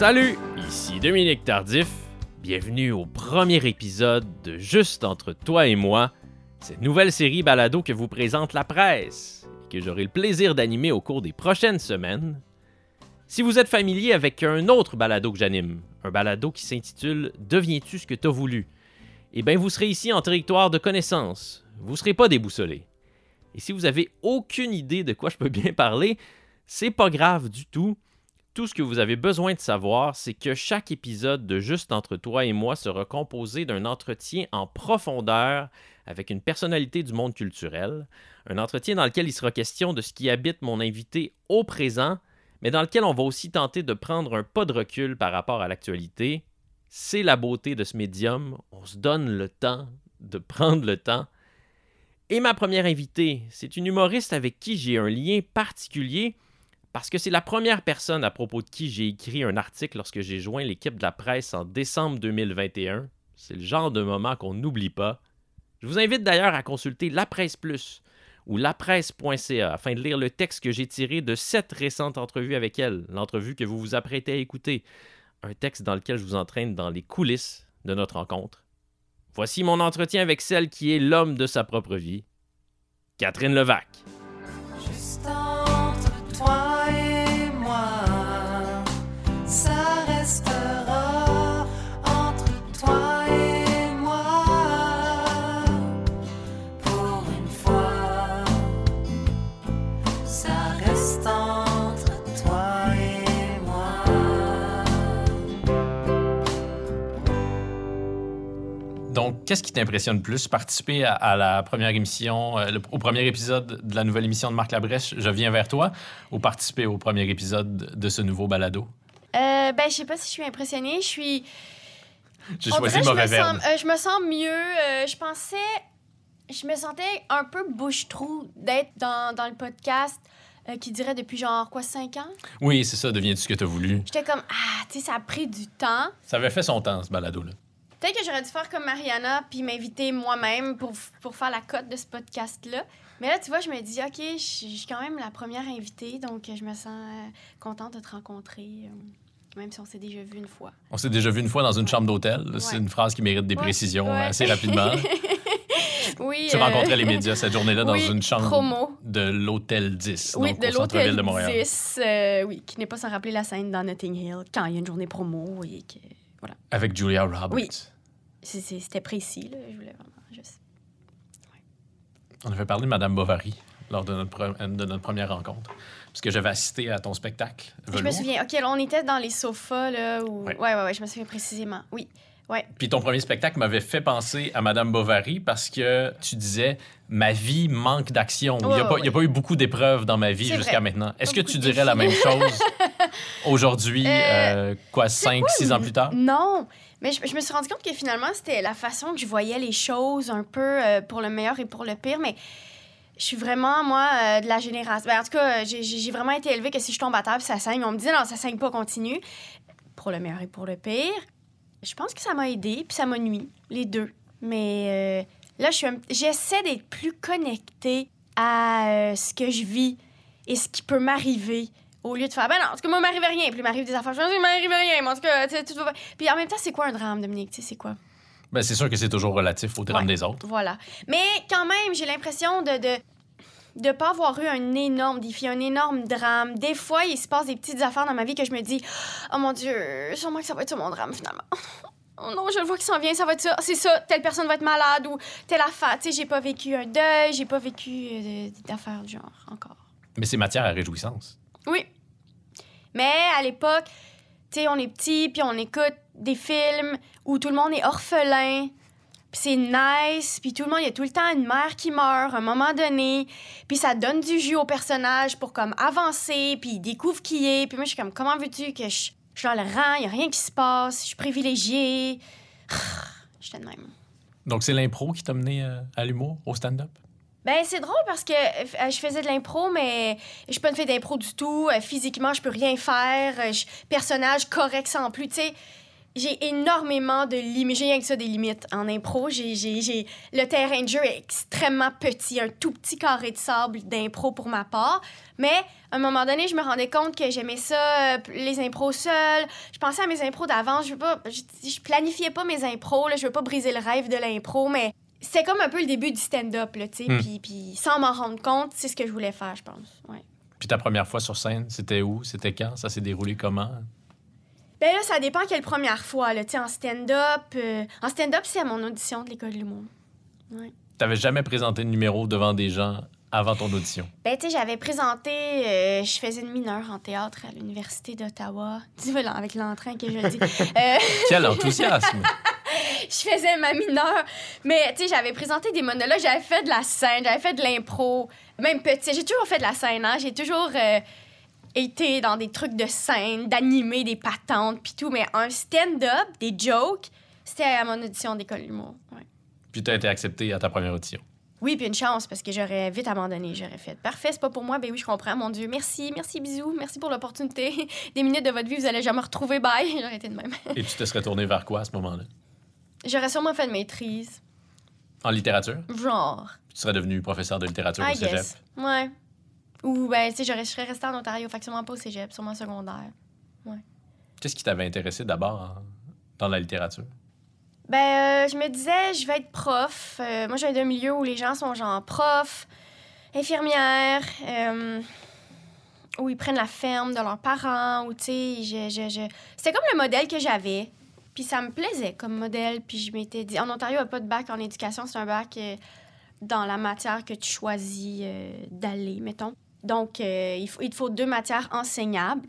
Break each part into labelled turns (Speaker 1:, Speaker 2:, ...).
Speaker 1: Salut, ici Dominique Tardif. Bienvenue au premier épisode de Juste entre toi et moi, cette nouvelle série balado que vous présente la presse et que j'aurai le plaisir d'animer au cours des prochaines semaines. Si vous êtes familier avec un autre balado que j'anime, un balado qui s'intitule Deviens-tu ce que t'as voulu, eh bien vous serez ici en territoire de connaissance. Vous ne serez pas déboussolé. Et si vous avez aucune idée de quoi je peux bien parler, c'est pas grave du tout tout ce que vous avez besoin de savoir, c'est que chaque épisode de Juste entre toi et moi sera composé d'un entretien en profondeur avec une personnalité du monde culturel, un entretien dans lequel il sera question de ce qui habite mon invité au présent, mais dans lequel on va aussi tenter de prendre un pas de recul par rapport à l'actualité. C'est la beauté de ce médium, on se donne le temps de prendre le temps. Et ma première invitée, c'est une humoriste avec qui j'ai un lien particulier, parce que c'est la première personne à propos de qui j'ai écrit un article lorsque j'ai joint l'équipe de la presse en décembre 2021. C'est le genre de moment qu'on n'oublie pas. Je vous invite d'ailleurs à consulter La Presse Plus ou lapresse.ca afin de lire le texte que j'ai tiré de cette récente entrevue avec elle, l'entrevue que vous vous apprêtez à écouter. Un texte dans lequel je vous entraîne dans les coulisses de notre rencontre. Voici mon entretien avec celle qui est l'homme de sa propre vie, Catherine Levac. Donc, qu'est-ce qui t'impressionne plus? Participer à, la première émission, euh, au premier épisode de la nouvelle émission de Marc Labrèche, Je viens vers toi, ou participer au premier épisode de ce nouveau balado?
Speaker 2: Euh, ben, je sais pas si je suis impressionnée. Je suis.
Speaker 1: J'ai choisi le mauvais verbe.
Speaker 2: Euh, je me sens mieux. Euh, je pensais. Je me sentais un peu bouche-trou d'être dans, dans, le podcast qui dirait depuis genre quoi, 5 ans?
Speaker 1: Oui, c'est ça, deviens-tu ce que tu as voulu?
Speaker 2: J'étais comme, ah, tu sais, ça a pris du temps.
Speaker 1: Ça avait fait son temps, ce balado-là.
Speaker 2: Peut-être que j'aurais dû faire comme Mariana puis m'inviter moi-même pour, pour faire la cote de ce podcast-là. Mais là, tu vois, je me dis, OK, je suis quand même la première invitée, donc je me sens euh, contente de te rencontrer, euh, même si on s'est déjà vu une fois.
Speaker 1: On s'est déjà vu une fois dans une chambre d'hôtel. C'est une phrase qui mérite des précisions assez rapidement.
Speaker 2: oui.
Speaker 1: Tu rencontrais les médias cette journée-là dans une chambre de l'Hôtel 10,
Speaker 2: oui,
Speaker 1: donc de au centre-ville de Montréal.
Speaker 2: 10, euh, oui, qui n'est pas sans rappeler la scène dans Notting Hill, quand il y a une journée promo et que... Voilà.
Speaker 1: Avec Julia Roberts.
Speaker 2: Oui. C'était précis, là. Je voulais vraiment juste.
Speaker 1: On avait parlé de Madame Bovary lors de notre, de notre première rencontre. Parce que j'avais assisté à ton spectacle.
Speaker 2: Je me souviens. OK, on était dans les sofas, là. Où... Ouais. ouais, ouais, je me souviens précisément. Oui. Ouais.
Speaker 1: Puis ton premier spectacle m'avait fait penser à Madame Bovary parce que tu disais ma vie manque d'action. il n'y a, a, pas eu beaucoup d'épreuves dans ma vie jusqu'à maintenant. Est-ce que tu dirais la même chose aujourd'hui, euh, euh, quoi, cinq, six ans plus tard?
Speaker 2: Non. Mais je, me suis rendu compte que finalement, c'était la façon que je voyais les choses un peu euh, pour le meilleur et pour le pire. Mais je suis vraiment, moi, euh, de la génération. Ben, en tout cas, j'ai vraiment été élevée que si je tombe à table, ça saigne. On me dit non, ça saigne pas, continue. Pour le meilleur et pour le pire. Je pense que ça m'a aidé, puis ça m'a nuit, les deux. Mais euh, là, j'essaie d'être plus connectée à ce que je vis et ce qui peut m'arriver au lieu de faire, ben non, en tout cas, moi, il m'arrive rien. Puis il m'arrive des affaires, je il m'arrive rien. Mais en tout cas, tout va. Puis en même temps, c'est quoi un drame, Dominique? Tu sais, c'est quoi?
Speaker 1: Ben, c'est sûr que c'est toujours relatif au drame des autres.
Speaker 2: Voilà. Mais quand même, j'ai l'impression de. de de pas avoir eu un énorme défi, un énorme drame. Des fois, il se passe des petites affaires dans ma vie que je me dis Oh mon Dieu, sûrement que ça va être ça mon drame finalement. Oh non, je le vois qui s'en vient, ça va être ça. C'est ça, telle personne va être malade ou telle affaire. Tu sais, j'ai pas vécu un deuil, j'ai pas vécu euh, d'affaires du genre encore.
Speaker 1: Mais c'est matière à réjouissance.
Speaker 2: Oui. Mais à l'époque, tu sais, on est petit, puis on écoute des films où tout le monde est orphelin, puis c'est nice, puis tout le monde, il y a tout le temps une mère qui meurt à un moment donné, puis ça donne du jus au personnage pour comme avancer, puis il découvre qui est, puis moi je suis comme, comment veux-tu que je, je suis dans le rang, il y a rien qui se passe, je suis privilégiée. J'étais de même.
Speaker 1: Donc c'est l'impro qui t'a mené euh, à l'humour, au stand-up?
Speaker 2: Ben, c'est drôle parce que euh, je faisais de l'impro, mais je suis pas une fille d'impro du tout. Euh, physiquement, je peux rien faire. Personnage correct sans plus. Tu sais, j'ai énormément de limites. J'ai rien que ça des limites en impro. J'ai, j'ai. Le terrain de jeu est extrêmement petit, un tout petit carré de sable d'impro pour ma part. Mais à un moment donné, je me rendais compte que j'aimais ça, euh, les impros seuls. Je pensais à mes impros d'avance. Je veux pas, je, je planifiais pas mes impros. Là. Je veux pas briser le rêve de l'impro, mais c'est comme un peu le début du stand-up, là, tu sais.
Speaker 1: Hmm.
Speaker 2: Puis, puis sans m'en rendre compte, c'est ce que je voulais faire, je pense. Ouais.
Speaker 1: Puis ta première fois sur scène, c'était où? C'était quand? Ça s'est déroulé comment?
Speaker 2: Ben là, ça dépend quelle première fois, là. Tu sais, en stand-up. euh, En stand-up, c'est à mon audition de l'école de l'humour.
Speaker 1: T'avais jamais présenté de numéro devant des gens avant ton audition?
Speaker 2: Ben, tu sais, j'avais présenté. euh, je faisais une mineure en théâtre à l'Université d'Ottawa. Tu vois, là, avec l'entrain que je le dis. Euh,
Speaker 1: Quel enthousiasme!
Speaker 2: je faisais ma mineure. Mais, tu sais, j'avais présenté des monologues, j'avais fait de la scène, j'avais fait de l'impro. Même petit. J'ai toujours fait de la scène, hein. J'ai toujours euh, été dans des trucs de scène, d'animer des patentes, puis tout. Mais un stand-up, des jokes, c'était à mon audition d'école d'humour. Ouais.
Speaker 1: Puis t'as été accepté à ta première audition.
Speaker 2: Oui, puis une chance, parce que j'aurais vite abandonné. J'aurais fait parfait, c'est pas pour moi. Ben oui, je comprends, mon Dieu. Merci, merci, bisous. Merci pour l'opportunité. Des minutes de votre vie, vous allez jamais retrouver. Bye. J'aurais été de même.
Speaker 1: Et tu te serais tourné vers quoi à ce moment-là?
Speaker 2: J'aurais sûrement fait une maîtrise.
Speaker 1: En littérature?
Speaker 2: Genre.
Speaker 1: Tu serais devenu professeur de littérature
Speaker 2: I
Speaker 1: au cégep?
Speaker 2: guess. Ouais. Ou, ben, tu sais, je serais restée en Ontario, fait que sûrement pas au cégep, sûrement secondaire.
Speaker 1: Qu'est-ce qui t'avait intéressé d'abord en- dans la littérature?
Speaker 2: Ben, euh, je me disais, je vais être prof. Euh, moi, je viens d'un milieu où les gens sont genre prof, infirmière, euh, où ils prennent la ferme de leurs parents, ou tu sais, je, je, je... c'était comme le modèle que j'avais. Puis ça me plaisait comme modèle. Puis je m'étais dit, en Ontario, il n'y a pas de bac en éducation, c'est un bac dans la matière que tu choisis d'aller, mettons. Donc, euh, il, faut, il te faut deux matières enseignables.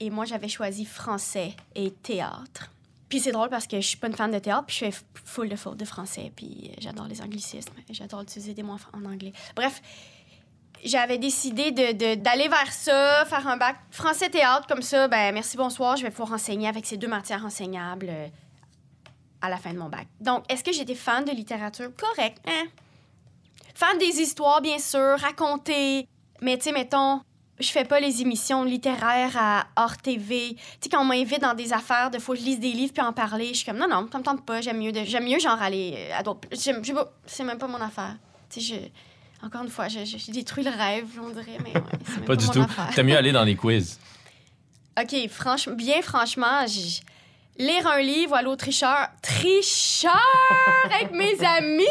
Speaker 2: Et moi, j'avais choisi français et théâtre. Puis c'est drôle parce que je suis pas une fan de théâtre, puis je fais full de français, puis euh, j'adore les anglicismes, j'adore utiliser des mots en, anglais. Bref, j'avais décidé de- de- d'aller vers ça, faire un bac français-théâtre, comme ça, ben merci, bonsoir, je vais pouvoir enseigner avec ces deux matières enseignables euh, à la fin de mon bac. Donc, est-ce que j'étais fan de littérature? Correct, hein? Fan des histoires, bien sûr, raconter, mais tu sais, mettons, je fais pas les émissions littéraires à hors TV. Tu sais, quand on m'invite dans des affaires, de faut que je lise des livres puis en parler, je suis comme non, non, ça me tente pas. J'aime mieux, de- j'aime mieux genre aller euh, à d'autres. j'aime- je sais pas, C'est même pas mon affaire. Tu sais, je. Encore une fois, je- je- j'ai détruit le rêve, on dirait, mais ouais, c'est même
Speaker 1: Pas du
Speaker 2: mon
Speaker 1: tout.
Speaker 2: affaire.
Speaker 1: T'as mieux aller dans les quiz.
Speaker 2: OK, franchement, bien franchement, j- lire un livre ou aller au tricheur. Tricheur avec mes amis!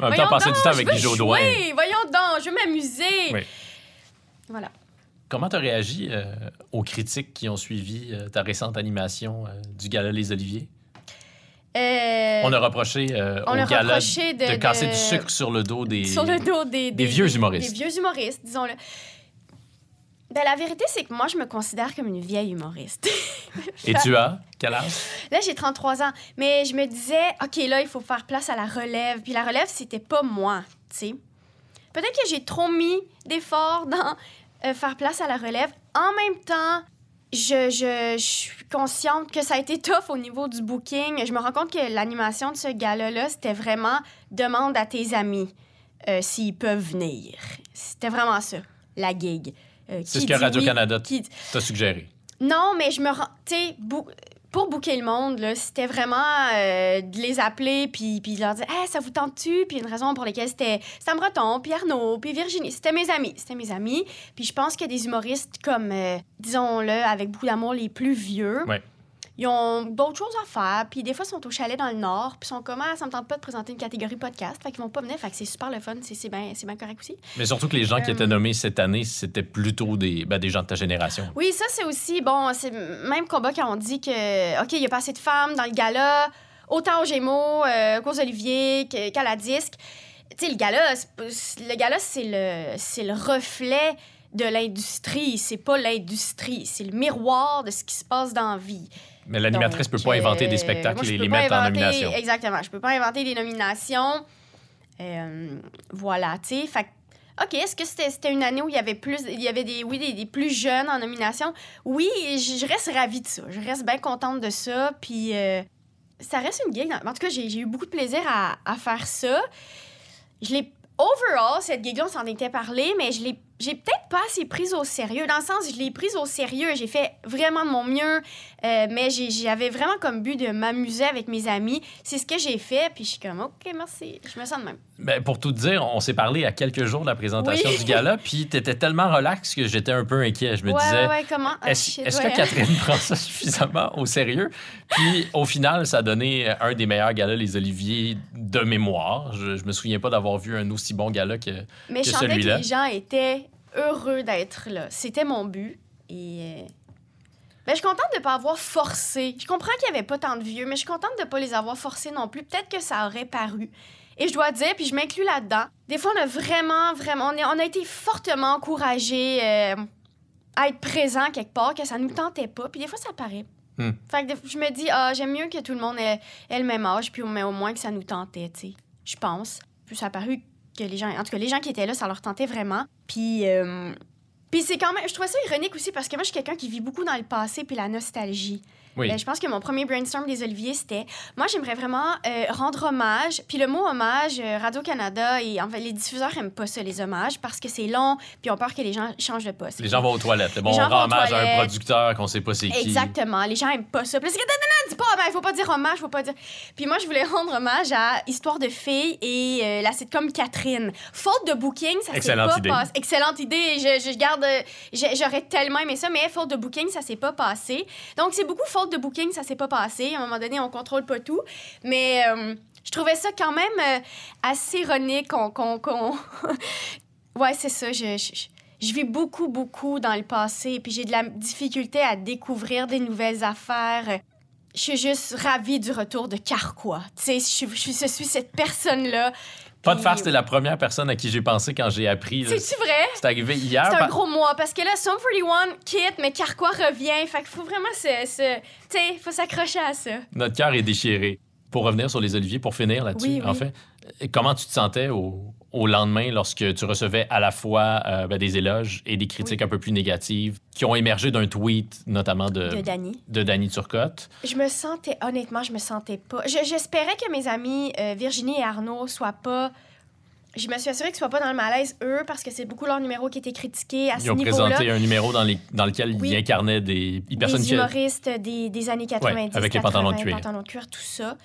Speaker 1: En même
Speaker 2: Voyons
Speaker 1: temps, passer
Speaker 2: donc,
Speaker 1: du temps
Speaker 2: je
Speaker 1: avec Jodoin.
Speaker 2: jouer, Voyons donc, je veux m'amuser.
Speaker 1: Oui.
Speaker 2: Voilà.
Speaker 1: Comment t'as réagi euh, aux critiques qui ont suivi euh, ta récente animation euh, du Gala Les Oliviers? On a reproché
Speaker 2: on
Speaker 1: au
Speaker 2: a
Speaker 1: gala
Speaker 2: reproché de-
Speaker 1: de casser
Speaker 2: de-
Speaker 1: du sucre sur le dos des...
Speaker 2: sur le dos des,
Speaker 1: des vieux humoristes.
Speaker 2: Des vieux humoristes, disons-le. Ben, la vérité, c'est que moi, je me considère comme une vieille humoriste.
Speaker 1: Et tu as? Quel âge?
Speaker 2: Là, j'ai 33 ans. Mais je me disais, OK, là, il faut faire place à la relève. Puis la relève, c'était pas moi, tu sais. Peut-être que j'ai trop mis d'efforts dans euh, faire place à la relève. En même temps, je, je, je suis consciente que ça a été tough au niveau du booking. Je me rends compte que l'animation de ce gala-là, c'était vraiment demande à tes amis euh, s'ils peuvent venir. C'était vraiment ça, la gig. Euh,
Speaker 1: C'est ce que Radio-Canada
Speaker 2: oui, qui-
Speaker 1: t'a suggéré.
Speaker 2: non, mais je me rends. Tu sais, pour booker le monde, c'était vraiment euh, de les appeler puis, puis de leur dire Hey, ça vous tente-tu? Puis une raison pour laquelle c'était Sam Breton, puis Arnaud, puis Virginie. C'était mes amis. C'était mes amis. Puis je pense que des humoristes comme, euh, disons-le, avec beaucoup d'amour, les plus vieux. Ils ont d'autres choses à faire, puis des fois, ils sont au chalet dans le Nord, puis ils sont comme, ah, ça me tente pas de présenter une catégorie podcast, fait qu'ils vont pas venir, fait que c'est super le fun, c'est bien bien correct aussi.
Speaker 1: Mais surtout que les gens qui
Speaker 2: Euh,
Speaker 1: étaient nommés cette année, c'était plutôt des, ben, des gens de ta génération.
Speaker 2: Oui, ça, c'est aussi, bon, c'est même combat quand on dit que, OK, il y a pas assez de femmes dans le gala, autant aux Gémeaux, euh, qu'aux Olivier, qu'à la disque. Tu sais, le gala, le gala, c'est le, c'est le reflet de l'industrie. C'est pas l'industrie, c'est le miroir de ce qui se passe dans la vie.
Speaker 1: Mais l'animatrice peut
Speaker 2: Donc,
Speaker 1: pas inventer des
Speaker 2: euh,
Speaker 1: spectacles
Speaker 2: moi,
Speaker 1: et les mettre en
Speaker 2: inventer-
Speaker 1: nomination.
Speaker 2: Exactement. Je peux pas inventer des nominations. Euh, voilà, tu sais. Fait OK, est-ce que c'était une année où il y avait plus, il y avait des, oui, des, des plus jeunes en nomination? Oui, je je reste ravie de ça. Je reste bien contente de ça. Puis euh, ça reste une gig. dans- En tout cas, j'ai eu beaucoup de plaisir à, à faire ça. Je l'ai. Overall, cette gig-là, on s'en était parlé, mais je l'ai. J'ai peut-être pas assez prise au sérieux. Dans le sens, je l'ai prise au sérieux. J'ai fait vraiment de mon mieux. Euh, mais j'avais vraiment comme but de m'amuser avec mes amis. C'est ce que j'ai fait, puis je suis comme, OK, merci. Je me sens de même.
Speaker 1: Ben, pour tout dire, on s'est parlé à quelques jours de la présentation
Speaker 2: Oui.
Speaker 1: du gala, puis t'étais tellement relax que j'étais un peu inquiet. Je me
Speaker 2: ouais,
Speaker 1: disais,
Speaker 2: ouais, ouais, comment? Ah,
Speaker 1: est-ce
Speaker 2: ouais.
Speaker 1: que Catherine prend ça suffisamment au sérieux? Puis au final, ça a donné un des meilleurs galas Les Oliviers de mémoire. Je, je me souviens pas d'avoir vu un aussi bon gala que.
Speaker 2: Mais
Speaker 1: que
Speaker 2: je sentais que
Speaker 1: celui-là.
Speaker 2: les gens étaient heureux d'être là. C'était mon but. Et. Euh, Ben, je suis contente de ne pas avoir forcé. Je comprends qu'il n'y avait pas tant de vieux, mais je suis contente de ne pas les avoir forcés non plus. Peut-être que ça aurait paru. Et je dois dire, puis je m'inclus là-dedans, des fois, on a vraiment, vraiment. On, est- on a été fortement encouragés euh, à être présents quelque part, que ça nous tentait pas. Puis des fois, ça paraît.
Speaker 1: Hmm.
Speaker 2: Fait que des- je me dis, ah, j'aime mieux que tout le monde ait, ait le même âge, puis au, mais au moins que ça nous tentait, tu sais. Je pense. Puis ça a paru que les gens, en tout cas, les gens qui étaient là, ça leur tentait vraiment. Puis, euh, puis c'est quand même, je trouvais ça ironique aussi parce que moi, je suis quelqu'un qui vit beaucoup dans le passé puis la nostalgie.
Speaker 1: Oui.
Speaker 2: Ben, je pense que mon premier brainstorm des Oliviers, c'était, moi, j'aimerais vraiment euh, rendre hommage. Puis le mot hommage, euh, Radio-Canada et en fait, les diffuseurs aiment pas ça, les hommages, parce que c'est long, puis on peur que les gens changent de poste.
Speaker 1: Les gens vont aux toilettes. Bon,
Speaker 2: Les
Speaker 1: on rend hommage à un producteur qu'on sait pas c'est qui.
Speaker 2: Exactement. Les gens aiment pas ça. Puis non, non, non, dis pas hommage, faut pas dire hommage, faut pas dire. Puis moi, je voulais rendre hommage à Histoire de filles et euh, la sitcom Catherine. Faute de booking, ça s'est pas
Speaker 1: idée.
Speaker 2: passé. Excellente idée. Je, je garde. J'aurais tellement aimé ça, mais faute de booking, ça s'est pas passé. Donc, c'est beaucoup faute de booking, ça s'est pas passé. À un moment donné, on contrôle pas tout. Mais. euh, je trouvais ça quand même euh, assez ironique qu'on. ouais, c'est ça. Je, je, je- vis beaucoup, beaucoup dans le passé, puis j'ai de la difficulté à découvrir des nouvelles affaires. Je suis juste ravie du retour de Carquois. Tu sais, je, je suis cette personne-là.
Speaker 1: Pas de farce, c'était la première personne à qui j'ai pensé quand j'ai appris.
Speaker 2: C'est-tu vrai?
Speaker 1: C'est arrivé hier.
Speaker 2: C'est un
Speaker 1: par-
Speaker 2: gros mois, parce que là, Sum 41 quitte, mais Carquois revient. Fait qu'il faut vraiment se... se- tu sais, faut s'accrocher à ça.
Speaker 1: Notre cœur est déchiré. Pour revenir sur les oliviers, pour finir là-dessus,
Speaker 2: Oui, oui.
Speaker 1: en fait, comment tu te sentais au, au lendemain lorsque tu recevais à la fois euh, ben, des éloges et des critiques un peu plus négatives qui ont émergé d'un tweet, notamment de,
Speaker 2: De Dany.
Speaker 1: de Danny Turcotte?
Speaker 2: Je me sentais, honnêtement, je me sentais pas. je- J'espérais que mes amis euh, Virginie et Arnaud soient pas. Je me suis assurée qu'ils soient pas dans le malaise, eux, parce que c'est beaucoup leur numéro qui était critiqué à
Speaker 1: Ils
Speaker 2: ce
Speaker 1: ont
Speaker 2: niveau-là.
Speaker 1: présenté un numéro dans, les- dans lequel
Speaker 2: Oui.
Speaker 1: ils incarnaient des personnes
Speaker 2: des
Speaker 1: qui.
Speaker 2: humoristes des, des années 90.
Speaker 1: avec les
Speaker 2: 80,
Speaker 1: pantalons de cuir.
Speaker 2: pantalons de cuir, tout ça.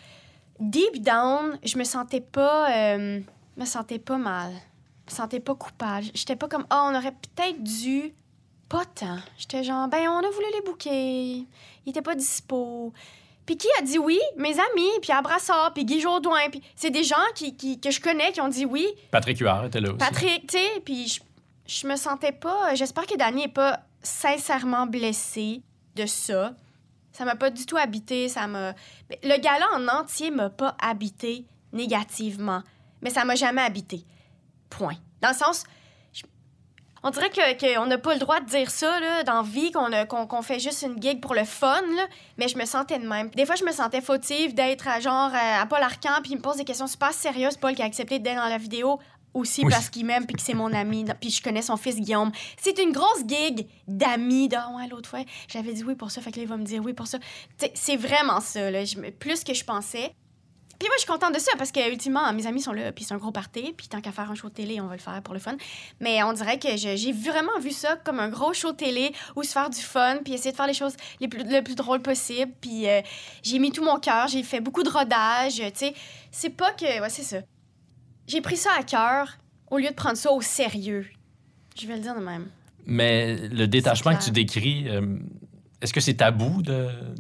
Speaker 2: Deep down, je me sentais pas. euh, me sentais pas mal. Je me sentais pas coupable. J'étais pas comme, ah, on aurait peut-être dû. Pas tant. J'étais genre, ben, on a voulu les bouquer. Ils étaient pas dispo. Puis qui a dit oui? Mes amis, puis Abrassard, puis Guy Jourdouin. Puis c'est des gens qui, qui- que je connais qui ont dit oui.
Speaker 1: Patrick Huard était là aussi.
Speaker 2: Patrick, tu sais, puis je, je me sentais pas. J'espère que Danny est pas sincèrement blessé de ça. Ça m'a pas du tout habité. Ça m'a. Le gala en entier m'a pas habité négativement, mais ça m'a jamais habité. Point. Dans le sens. je- On dirait que qu'on n'a pas le droit de dire ça là, dans vie, qu'on qu'on fait juste une gig pour le fun, là, mais je me sentais de même. Des fois, je me sentais fautive d'être à genre à, à Paul Arcan, puis il me pose des questions super sérieuses. Paul qui a accepté d'être dans la vidéo aussi
Speaker 1: Oui.
Speaker 2: parce qu'il m'aime puis que c'est mon ami, puis je connais son fils Guillaume. C'est une grosse gig d'amis. De, Ah ouais, l'autre fois, j'avais dit oui pour ça, fait que là, il va me dire oui pour ça. C'est vraiment ça, là, je plus que je pensais. Puis moi, je suis contente de ça parce que, ultimement, mes amis sont là, puis c'est un gros party, puis tant qu'à faire un show de télé, on va le faire pour le fun. Mais on dirait que j'ai vraiment vu ça comme un gros show de télé où se faire du fun, puis essayer de faire les choses les plus, le plus drôles possible. Puis euh, j'ai mis tout mon cœur, j'ai fait beaucoup de rodage, tu sais. C'est pas que. Ouais, c'est ça. J'ai pris ça à cœur au lieu de prendre ça au sérieux. Je vais le dire de même.
Speaker 1: Mais le détachement que tu décris, euh, est-ce que c'est tabou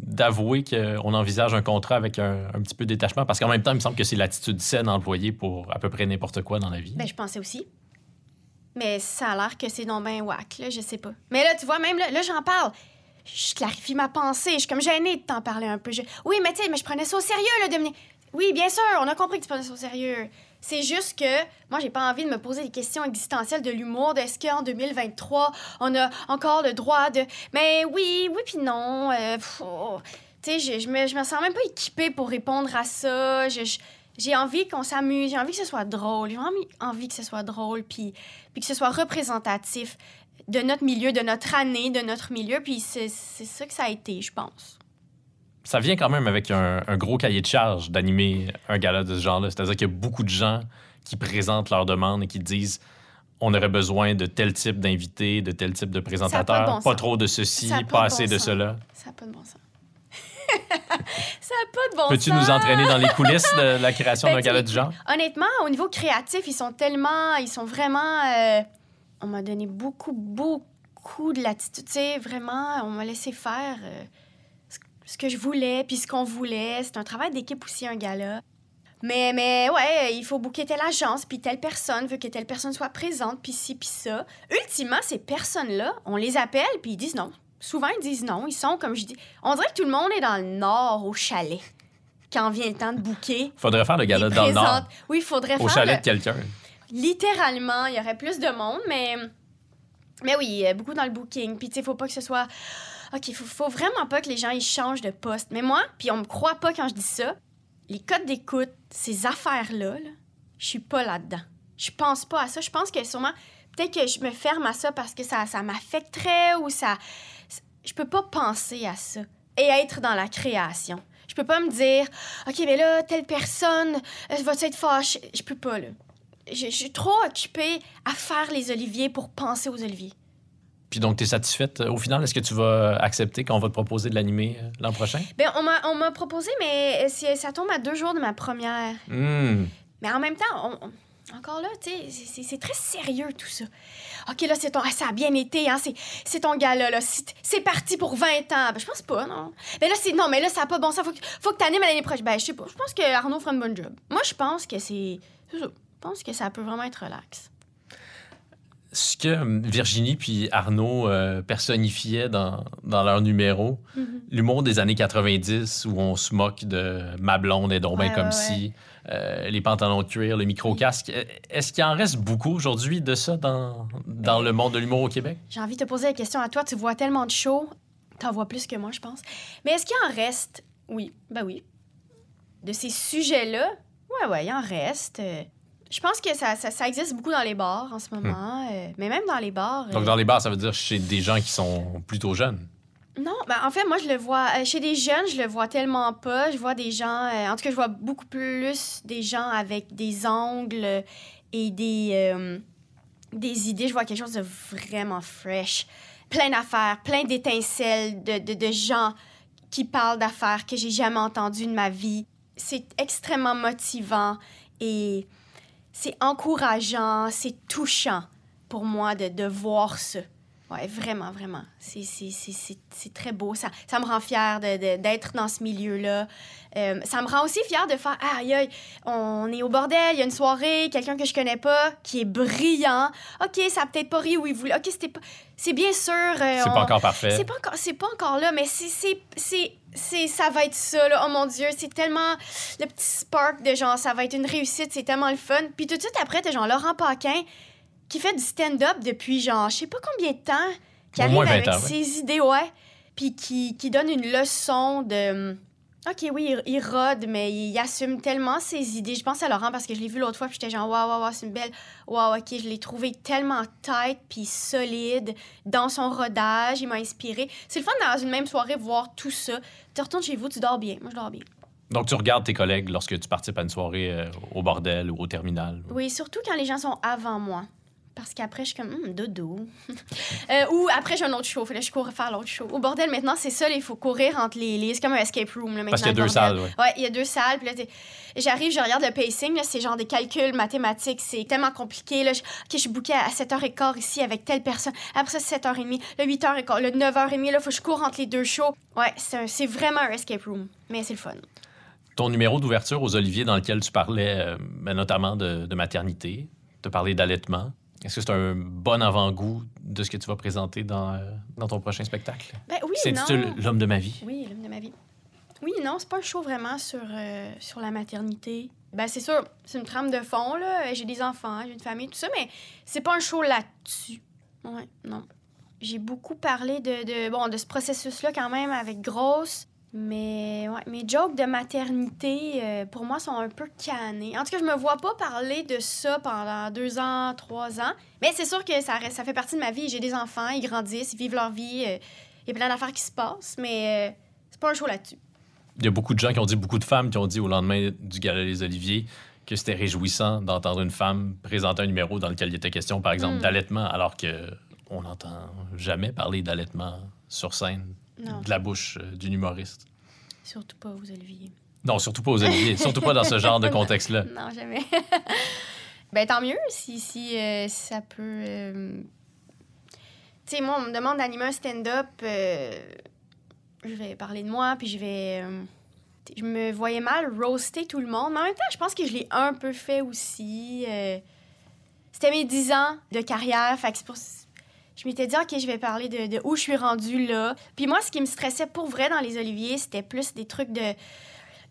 Speaker 1: d'avouer qu'on envisage un contrat avec un, un petit peu de détachement? Parce qu'en même temps, il me semble que c'est l'attitude saine employée pour à peu près n'importe quoi dans la vie.
Speaker 2: Ben, je pensais aussi. Mais ça a l'air que c'est non ben whack, je sais pas. Mais là, tu vois, même là, là j'en parle. Je clarifie ma pensée. Je suis comme gênée de t'en parler un peu. Oui, mais tu mais je prenais ça au sérieux, là, Dominique. Oui, bien sûr, on a compris que tu prenais ça au sérieux. C'est juste que moi, j'ai pas envie de me poser des questions existentielles de l'humour, est-ce qu'en 2023, on a encore le droit de. Mais oui, oui, puis non. euh, oh. Tu sais, je, me, je me sens même pas équipée pour répondre à ça. J'ai envie qu'on s'amuse, j'ai envie que ce soit drôle, j'ai envie, envie que ce soit drôle, puis, puis que ce soit représentatif de notre milieu, de notre année, de notre milieu, puis c'est c'est ça que ça a été, je pense.
Speaker 1: Ça vient quand même avec un, un gros cahier de charge d'animer un gala de ce genre-là. C'est-à-dire qu'il y a beaucoup de gens qui présentent leurs demandes et qui disent on aurait besoin de tel type d'invité, de tel type de présentateur,
Speaker 2: pas de bon
Speaker 1: pas
Speaker 2: sens.
Speaker 1: trop de ceci, pas,
Speaker 2: de
Speaker 1: assez
Speaker 2: bon
Speaker 1: de cela.
Speaker 2: Ça n'a pas de bon sens. Ça n'a pas de bon
Speaker 1: Peux-tu nous entraîner dans les coulisses de la création
Speaker 2: Ben,
Speaker 1: d'un gala du genre?
Speaker 2: Honnêtement, au niveau créatif, ils sont tellement. Ils sont vraiment. euh, on m'a donné beaucoup, beaucoup de latitude. Tu sais, vraiment, on m'a laissé faire euh, ce- que je voulais, puis ce qu'on voulait. C'est un travail d'équipe aussi, un gala. Mais, mais ouais, il faut booker telle agence, puis telle personne veut que telle personne soit présente, puis ci, puis ça. Ultimement, ces personnes-là, on les appelle, puis ils disent non. Souvent, ils disent non. Ils sont, comme je dis, on dirait que tout le monde est dans le nord, au chalet, quand vient le temps de booker.
Speaker 1: Faudrait faire le gala dans le Nord,
Speaker 2: Oui, il faudrait
Speaker 1: au
Speaker 2: faire
Speaker 1: chalet
Speaker 2: le-
Speaker 1: de quelqu'un.
Speaker 2: littéralement, il y aurait plus de monde, mais, mais oui, beaucoup dans le booking. Puis, tu sais, faut pas que ce soit. OK, faut, faut vraiment pas que les gens ils changent de poste. Mais moi, puis on me croit pas quand je dis ça, les codes d'écoute, ces affaires-là, là, je suis pas là-dedans. Je pense pas à ça. Je pense que sûrement, peut-être que je me ferme à ça parce que ça, ça m'affecterait ou ça. Je peux pas penser à ça et être dans la création. Je peux pas me dire, OK, mais là, telle personne euh, va être fâchée. Je peux pas, là. Je suis trop occupée à faire les oliviers pour penser aux oliviers.
Speaker 1: Puis donc, tu es satisfaite euh, au final? Est-ce que tu vas accepter qu'on va te proposer de l'animer euh, l'an prochain?
Speaker 2: Ben, on m'a, proposé, mais euh, ça tombe à deux jours de ma première.
Speaker 1: Hmm.
Speaker 2: Mais en même temps, on- on- encore là, tu sais, c'est- très sérieux tout ça. OK, là, c'est ton, ah, ça a bien été, hein, c'est, ton gars-là, là, c'est, c'est parti pour 20 ans. Ben, je pense pas, non. Ben là, c'est, non, mais là, ça a pas bon sens, faut que, faut que t'animes l'année prochaine. Ben, je sais pas, je pense que Arnaud fera une bonne job. Moi, je pense que c'est. Je pense que ça peut vraiment être relax.
Speaker 1: Ce que Virginie puis Arnaud euh, personnifiaient dans, dans leur numéro, l'humour des années 90 où on se moque de ma blonde et donc ben
Speaker 2: Ouais,
Speaker 1: comme
Speaker 2: ouais,
Speaker 1: si, euh, les pantalons de cuir, le micro-casque. Euh, Est-ce qu'il en reste beaucoup aujourd'hui de ça dans, dans le monde de l'humour au Québec?
Speaker 2: J'ai envie de te poser la question à toi. Tu vois tellement de shows. T'en vois plus que moi, je pense. Mais est-ce qu'il en reste? Oui, ben oui. De ces sujets-là, ouais, ouais, il en reste. Je pense que ça, ça, ça existe beaucoup dans les bars en ce moment. euh, mais même dans les bars.
Speaker 1: Hmm. Donc
Speaker 2: euh,
Speaker 1: dans les bars, ça veut dire chez des gens qui sont plutôt jeunes.
Speaker 2: Non, ben en fait, moi, je le vois. euh, chez des jeunes, je le vois tellement pas. Je vois des gens. en tout cas, je vois beaucoup plus des gens avec des ongles et des, des idées. Je vois quelque chose de vraiment fresh. Plein d'affaires, plein d'étincelles, de, de, de gens qui parlent d'affaires que j'ai jamais entendues de ma vie. C'est extrêmement motivant et c'est encourageant, c'est touchant pour moi de, de voir ça. Ouais, vraiment, vraiment. C'est, très beau. Ça, ça me rend fière d'être dans ce milieu-là. Euh, ça me rend aussi fière de faire Ah, aïe, aïe, on est au bordel, il y a une soirée, quelqu'un que je connais pas, qui est brillant. OK, ça a peut-être pas ri où il voulait. OK, c'était pas. C'est bien sûr. euh,
Speaker 1: C'est
Speaker 2: on-
Speaker 1: pas encore parfait.
Speaker 2: c'est pas encore, pas encore là, mais c'est, c'est, ça va être ça, là. Oh mon Dieu, c'est tellement le petit spark de genre, ça va être une réussite, c'est tellement le fun. Puis tout de suite après, t'as genre Laurent Paquin qui fait du stand-up depuis genre, je sais pas combien de temps, qui
Speaker 1: Au
Speaker 2: arrive
Speaker 1: moins 20
Speaker 2: avec
Speaker 1: ans, ouais.
Speaker 2: ses idées, ouais. Puis qui, qui donne une leçon de. OK, oui, il, il rôde, mais il, assume tellement ses idées. Je pense à Laurent parce que je l'ai vu l'autre fois, puis j'étais genre, waouh, waouh, waouh, c'est une belle. Waouh, OK, je l'ai trouvé tellement tight puis solide dans son rodage. Il m'a inspiré. C'est le fun dans une même soirée voir tout ça. Tu retournes chez vous, tu dors bien. Moi, je dors bien.
Speaker 1: Donc tu regardes tes collègues lorsque tu participes à une soirée euh, au bordel ou au terminal.
Speaker 2: Oui, surtout quand les gens sont avant moi. Parce qu'après, je suis comme, Hum, dodo. Euh, ou après, j'ai un autre show. Fait là, je cours faire l'autre show. Au bordel, maintenant, c'est ça. Il faut courir entre les lits. C'est comme un escape room. Là,
Speaker 1: Parce qu'il y a
Speaker 2: maintenant,
Speaker 1: deux salles, ouais.
Speaker 2: Ouais, il y a deux salles. Puis là, j'arrive, je regarde le pacing. C'est genre des calculs mathématiques. C'est tellement compliqué. Là, je... OK, je suis bookée à 7h15 ici avec telle personne. Après ça, 7h30. Le 8h15. Le 9h30. Là, faut que je cours entre les deux shows. Ouais, c'est, un- vraiment un escape room. Mais c'est le fun.
Speaker 1: Ton numéro d'ouverture aux Oliviers dans lequel tu parlais euh, ben, notamment de, de maternité, tu parlais d'allaitement. Est-ce que c'est un bon avant-goût de ce que tu vas présenter dans, euh, dans ton prochain spectacle?
Speaker 2: Ben oui,
Speaker 1: C'est L'homme de ma vie.
Speaker 2: Oui, l'homme de ma vie. Oui, non, c'est pas un show vraiment sur, euh, sur la maternité. Ben, c'est sûr, c'est une trame de fond, là. J'ai des enfants, j'ai une famille, tout ça, mais c'est pas un show là-dessus. Ouais, non. J'ai beaucoup parlé de, de, bon, de ce processus-là quand même avec Grosse, mais ouais, mes jokes de maternité, euh, pour moi, sont un peu canés. En tout cas, je me vois pas parler de ça pendant deux ans, trois ans, mais c'est sûr que ça, reste- ça fait partie de ma vie. J'ai des enfants, ils grandissent, ils vivent leur vie. euh, Il y a plein d'affaires qui se passent, mais euh, c'est pas un show là-dessus.
Speaker 1: Il y a beaucoup de gens qui ont dit, beaucoup de femmes qui ont dit au lendemain du Gala des Oliviers que c'était réjouissant d'entendre une femme présenter un numéro dans lequel il était question, par exemple,
Speaker 2: Mm.
Speaker 1: d'allaitement, alors que on n'entend jamais parler d'allaitement sur scène
Speaker 2: Non.
Speaker 1: de la bouche euh, d'une humoriste.
Speaker 2: Surtout pas aux oliviers.
Speaker 1: Non, surtout pas aux oliviers. surtout pas dans ce genre de contexte-là.
Speaker 2: Non, jamais. ben, tant mieux si, si euh, ça peut. euh, Tu sais, moi, on me demande d'animer un stand-up. euh, Je vais parler de moi, puis je vais. Je me voyais mal roaster tout le monde. Mais en même temps, je pense que je l'ai un peu fait aussi. C'était mes 10 ans de carrière. Fait que c'est pour. Je m'étais dit, OK, je vais parler de, de où je suis rendue là. Puis moi, ce qui me stressait pour vrai dans les oliviers, c'était plus des trucs de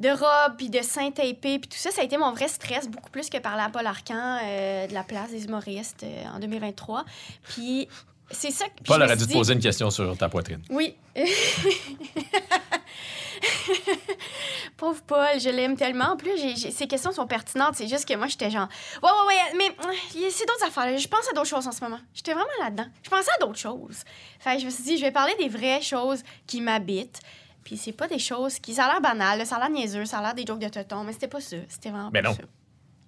Speaker 2: de robes, puis de seins tapés, puis tout ça, ça a été mon vrai stress, beaucoup plus que parler à Paul Arcan euh, de la place des humoristes euh, en 2023. Puis c'est ça que...
Speaker 1: Paul aurait dû te poser une question sur ta poitrine.
Speaker 2: Oui. Pauvre Paul, je l'aime tellement. En plus, ces questions sont pertinentes. C'est juste que moi, j'étais genre, ouais, ouais, ouais, mais euh, c'est d'autres affaires. là. Je pense à d'autres choses en ce moment. J'étais vraiment là-dedans. Je pensais à d'autres choses. Fait que je me suis dit, je vais parler des vraies choses qui m'habitent. Puis c'est pas des choses qui. Ça a l'air banal, ça a l'air niaiseux, ça a l'air des jokes de tonton, mais c'était pas ça. C'était vraiment
Speaker 1: Mais
Speaker 2: pas
Speaker 1: non.
Speaker 2: ça.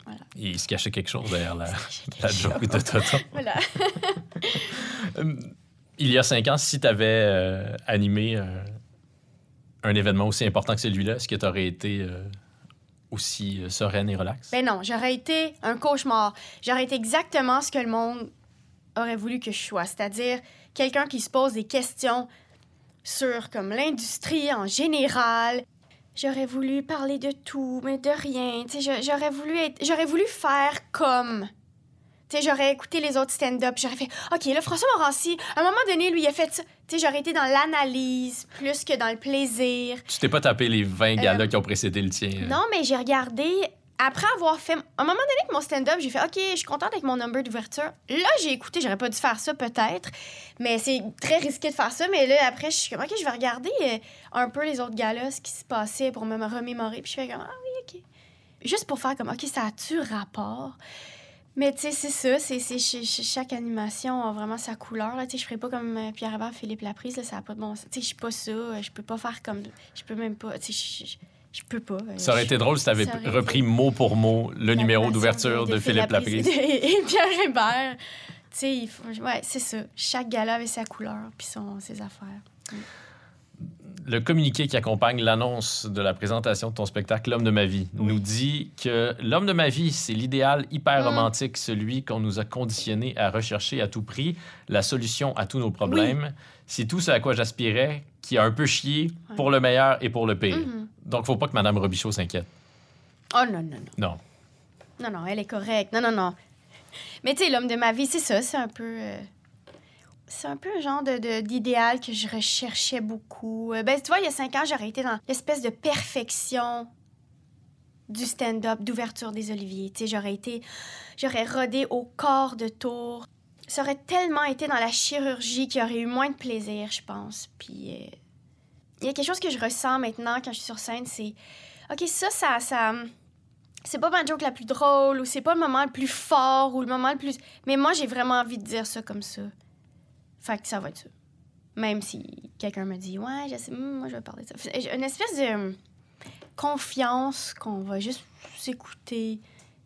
Speaker 2: Voilà.
Speaker 1: Il se cachait quelque chose derrière la,
Speaker 2: chose.
Speaker 1: joke de Toto.
Speaker 2: Voilà.
Speaker 1: Euh, Il y a cinq ans, si tu avais animé euh, un événement aussi important que celui-là, est-ce que tu aurais été euh, aussi euh, sereine et relaxe?
Speaker 2: Ben non, j'aurais été un cauchemar. J'aurais été exactement ce que le monde aurait voulu que je sois, c'est-à-dire quelqu'un qui se pose des questions sur comme l'industrie en général. J'aurais voulu parler de tout, mais de rien. J'aurais voulu être, j'aurais voulu faire comme. Tu sais, j'aurais écouté les autres stand-up, j'aurais fait OK, là François Morancy, à un moment donné, lui il a fait ça. Tu sais, j'aurais été dans l'analyse plus que dans le plaisir.
Speaker 1: Tu t'es pas tapé les 20 galas
Speaker 2: Euh,
Speaker 1: qui ont précédé le tien? euh?
Speaker 2: Non, mais j'ai regardé. Après avoir fait. À un moment donné, avec mon stand-up, j'ai fait OK, je suis contente avec mon number d'ouverture. Là, j'ai écouté, j'aurais pas dû faire ça peut-être. Mais c'est très risqué de faire ça. Mais là, après, je suis comme OK, je vais regarder euh, un peu les autres galas, ce qui se passait pour me remémorer. Puis je fais comme Ah oui, OK. Juste pour faire comme OK, ça a-tu rapport? Mais tu sais, c'est ça. C'est, c'est, ch- ch- chaque animation a vraiment sa couleur. Là. Je ferais pas comme euh, Pierre Hébert, Philippe Laprise. Là, ça a pas de bon sens. Je suis pas ça. euh, Je peux pas faire comme. Je peux même pas. Je- peux pas. euh,
Speaker 1: Ça aurait été drôle si tu avais repris
Speaker 2: été-
Speaker 1: mot pour mot le numéro d'ouverture de, Philippe Laprise.
Speaker 2: Et, et Pierre Hébert. Tu sais, faut- ouais, c'est ça. Chaque gala avait sa couleur puis son, ses affaires.
Speaker 1: Le communiqué qui accompagne l'annonce de la présentation de ton spectacle L'homme de ma vie
Speaker 2: Oui.
Speaker 1: nous dit que l'homme de ma vie, c'est l'idéal hyper
Speaker 2: Mm.
Speaker 1: romantique, celui qu'on nous a conditionné à rechercher à tout prix, la solution à tous nos problèmes. C'est tout ce à quoi j'aspirais, qui a un peu chié
Speaker 2: Ouais.
Speaker 1: pour le meilleur et pour le pire.
Speaker 2: Mhm.
Speaker 1: Donc, faut pas que Mme Robichaud s'inquiète.
Speaker 2: Oh non, non, non.
Speaker 1: Non.
Speaker 2: Non, non, elle est correcte. Non, non, non. Mais tu sais, l'homme de ma vie, c'est ça. C'est un peu. euh, C'est un peu un genre de- d'idéal que je recherchais beaucoup. Euh, ben, tu vois, il y a cinq ans, j'aurais été dans l'espèce de perfection du stand-up, d'ouverture des Oliviers. Tu sais, j'aurais été. J'aurais rodé au corps de tour. Ça aurait tellement été dans la chirurgie qu'il y aurait eu moins de plaisir, je pense. Puis. euh, Il y a quelque chose que je ressens maintenant quand je suis sur scène, c'est. OK, ça, ça. ça c'est pas ma joke la plus drôle ou c'est pas le moment le plus fort ou le moment le plus. Mais moi, j'ai vraiment envie de dire ça comme ça. Fait que ça va être ça. Même si quelqu'un me dit, ouais, je sais, hum, moi, je vais parler de ça. J'ai Une espèce de hum, confiance qu'on va juste s'écouter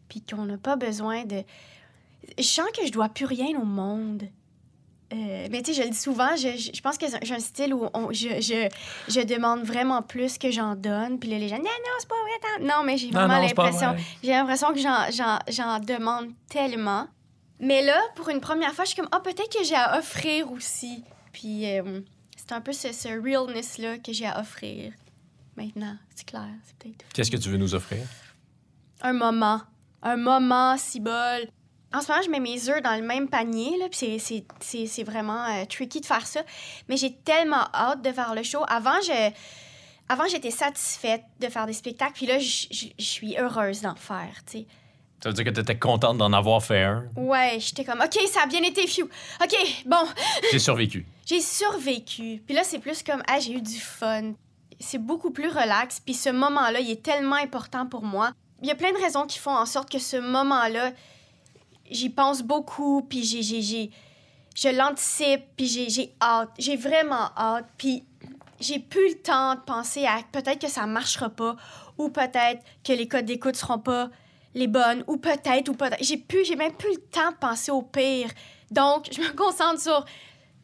Speaker 2: puis qu'on n'a pas besoin de. Je sens que je dois plus rien au monde. Euh, mais tu sais, je le dis souvent, je, je, je pense que j'ai un style où on- je, je, je demande vraiment plus que j'en donne. Puis là, les gens, non, non, c'est pas vrai. attends. Non, mais j'ai vraiment l'impression j'ai l'impression que j'en demande tellement. Mais là, pour une première fois, je suis comme, ah, peut-être que j'ai à offrir aussi. Puis euh, c'est un peu ce, ce realness-là que j'ai à offrir. Maintenant, c'est clair, c'est peut-être
Speaker 1: Qu'est-ce que tu veux nous offrir?
Speaker 2: un moment. Un moment, si bol. En ce moment, je mets mes œufs dans le même panier, là, puis c'est- c'est- c'est c'est vraiment euh, tricky de faire ça. Mais j'ai tellement hâte de faire le show. Avant, je... Avant, j'étais satisfaite de faire des spectacles, puis là, je suis heureuse d'en faire, tu sais.
Speaker 1: Ça veut dire que tu étais contente d'en avoir fait un?
Speaker 2: Ouais, j'étais comme, OK, ça a bien été, fiu. OK, bon,
Speaker 1: J'ai survécu.
Speaker 2: j'ai survécu. Puis là, c'est plus comme, ah, j'ai eu du fun. C'est beaucoup plus relax. Puis ce moment-là, il est tellement important pour moi. Il y a plein de raisons qui font en sorte que ce moment-là, j'y pense beaucoup. Puis j'ai, j'ai, j'ai- je l'anticipe. Puis j'ai, j'ai hâte. J'ai vraiment hâte. Puis j'ai plus le temps de penser à peut-être que ça marchera pas. Ou peut-être que les codes d'écoute seront pas les bonnes. Ou peut-être, ou peut-être. J'ai plus, j'ai même plus le temps de penser au pire. Donc, je me concentre sur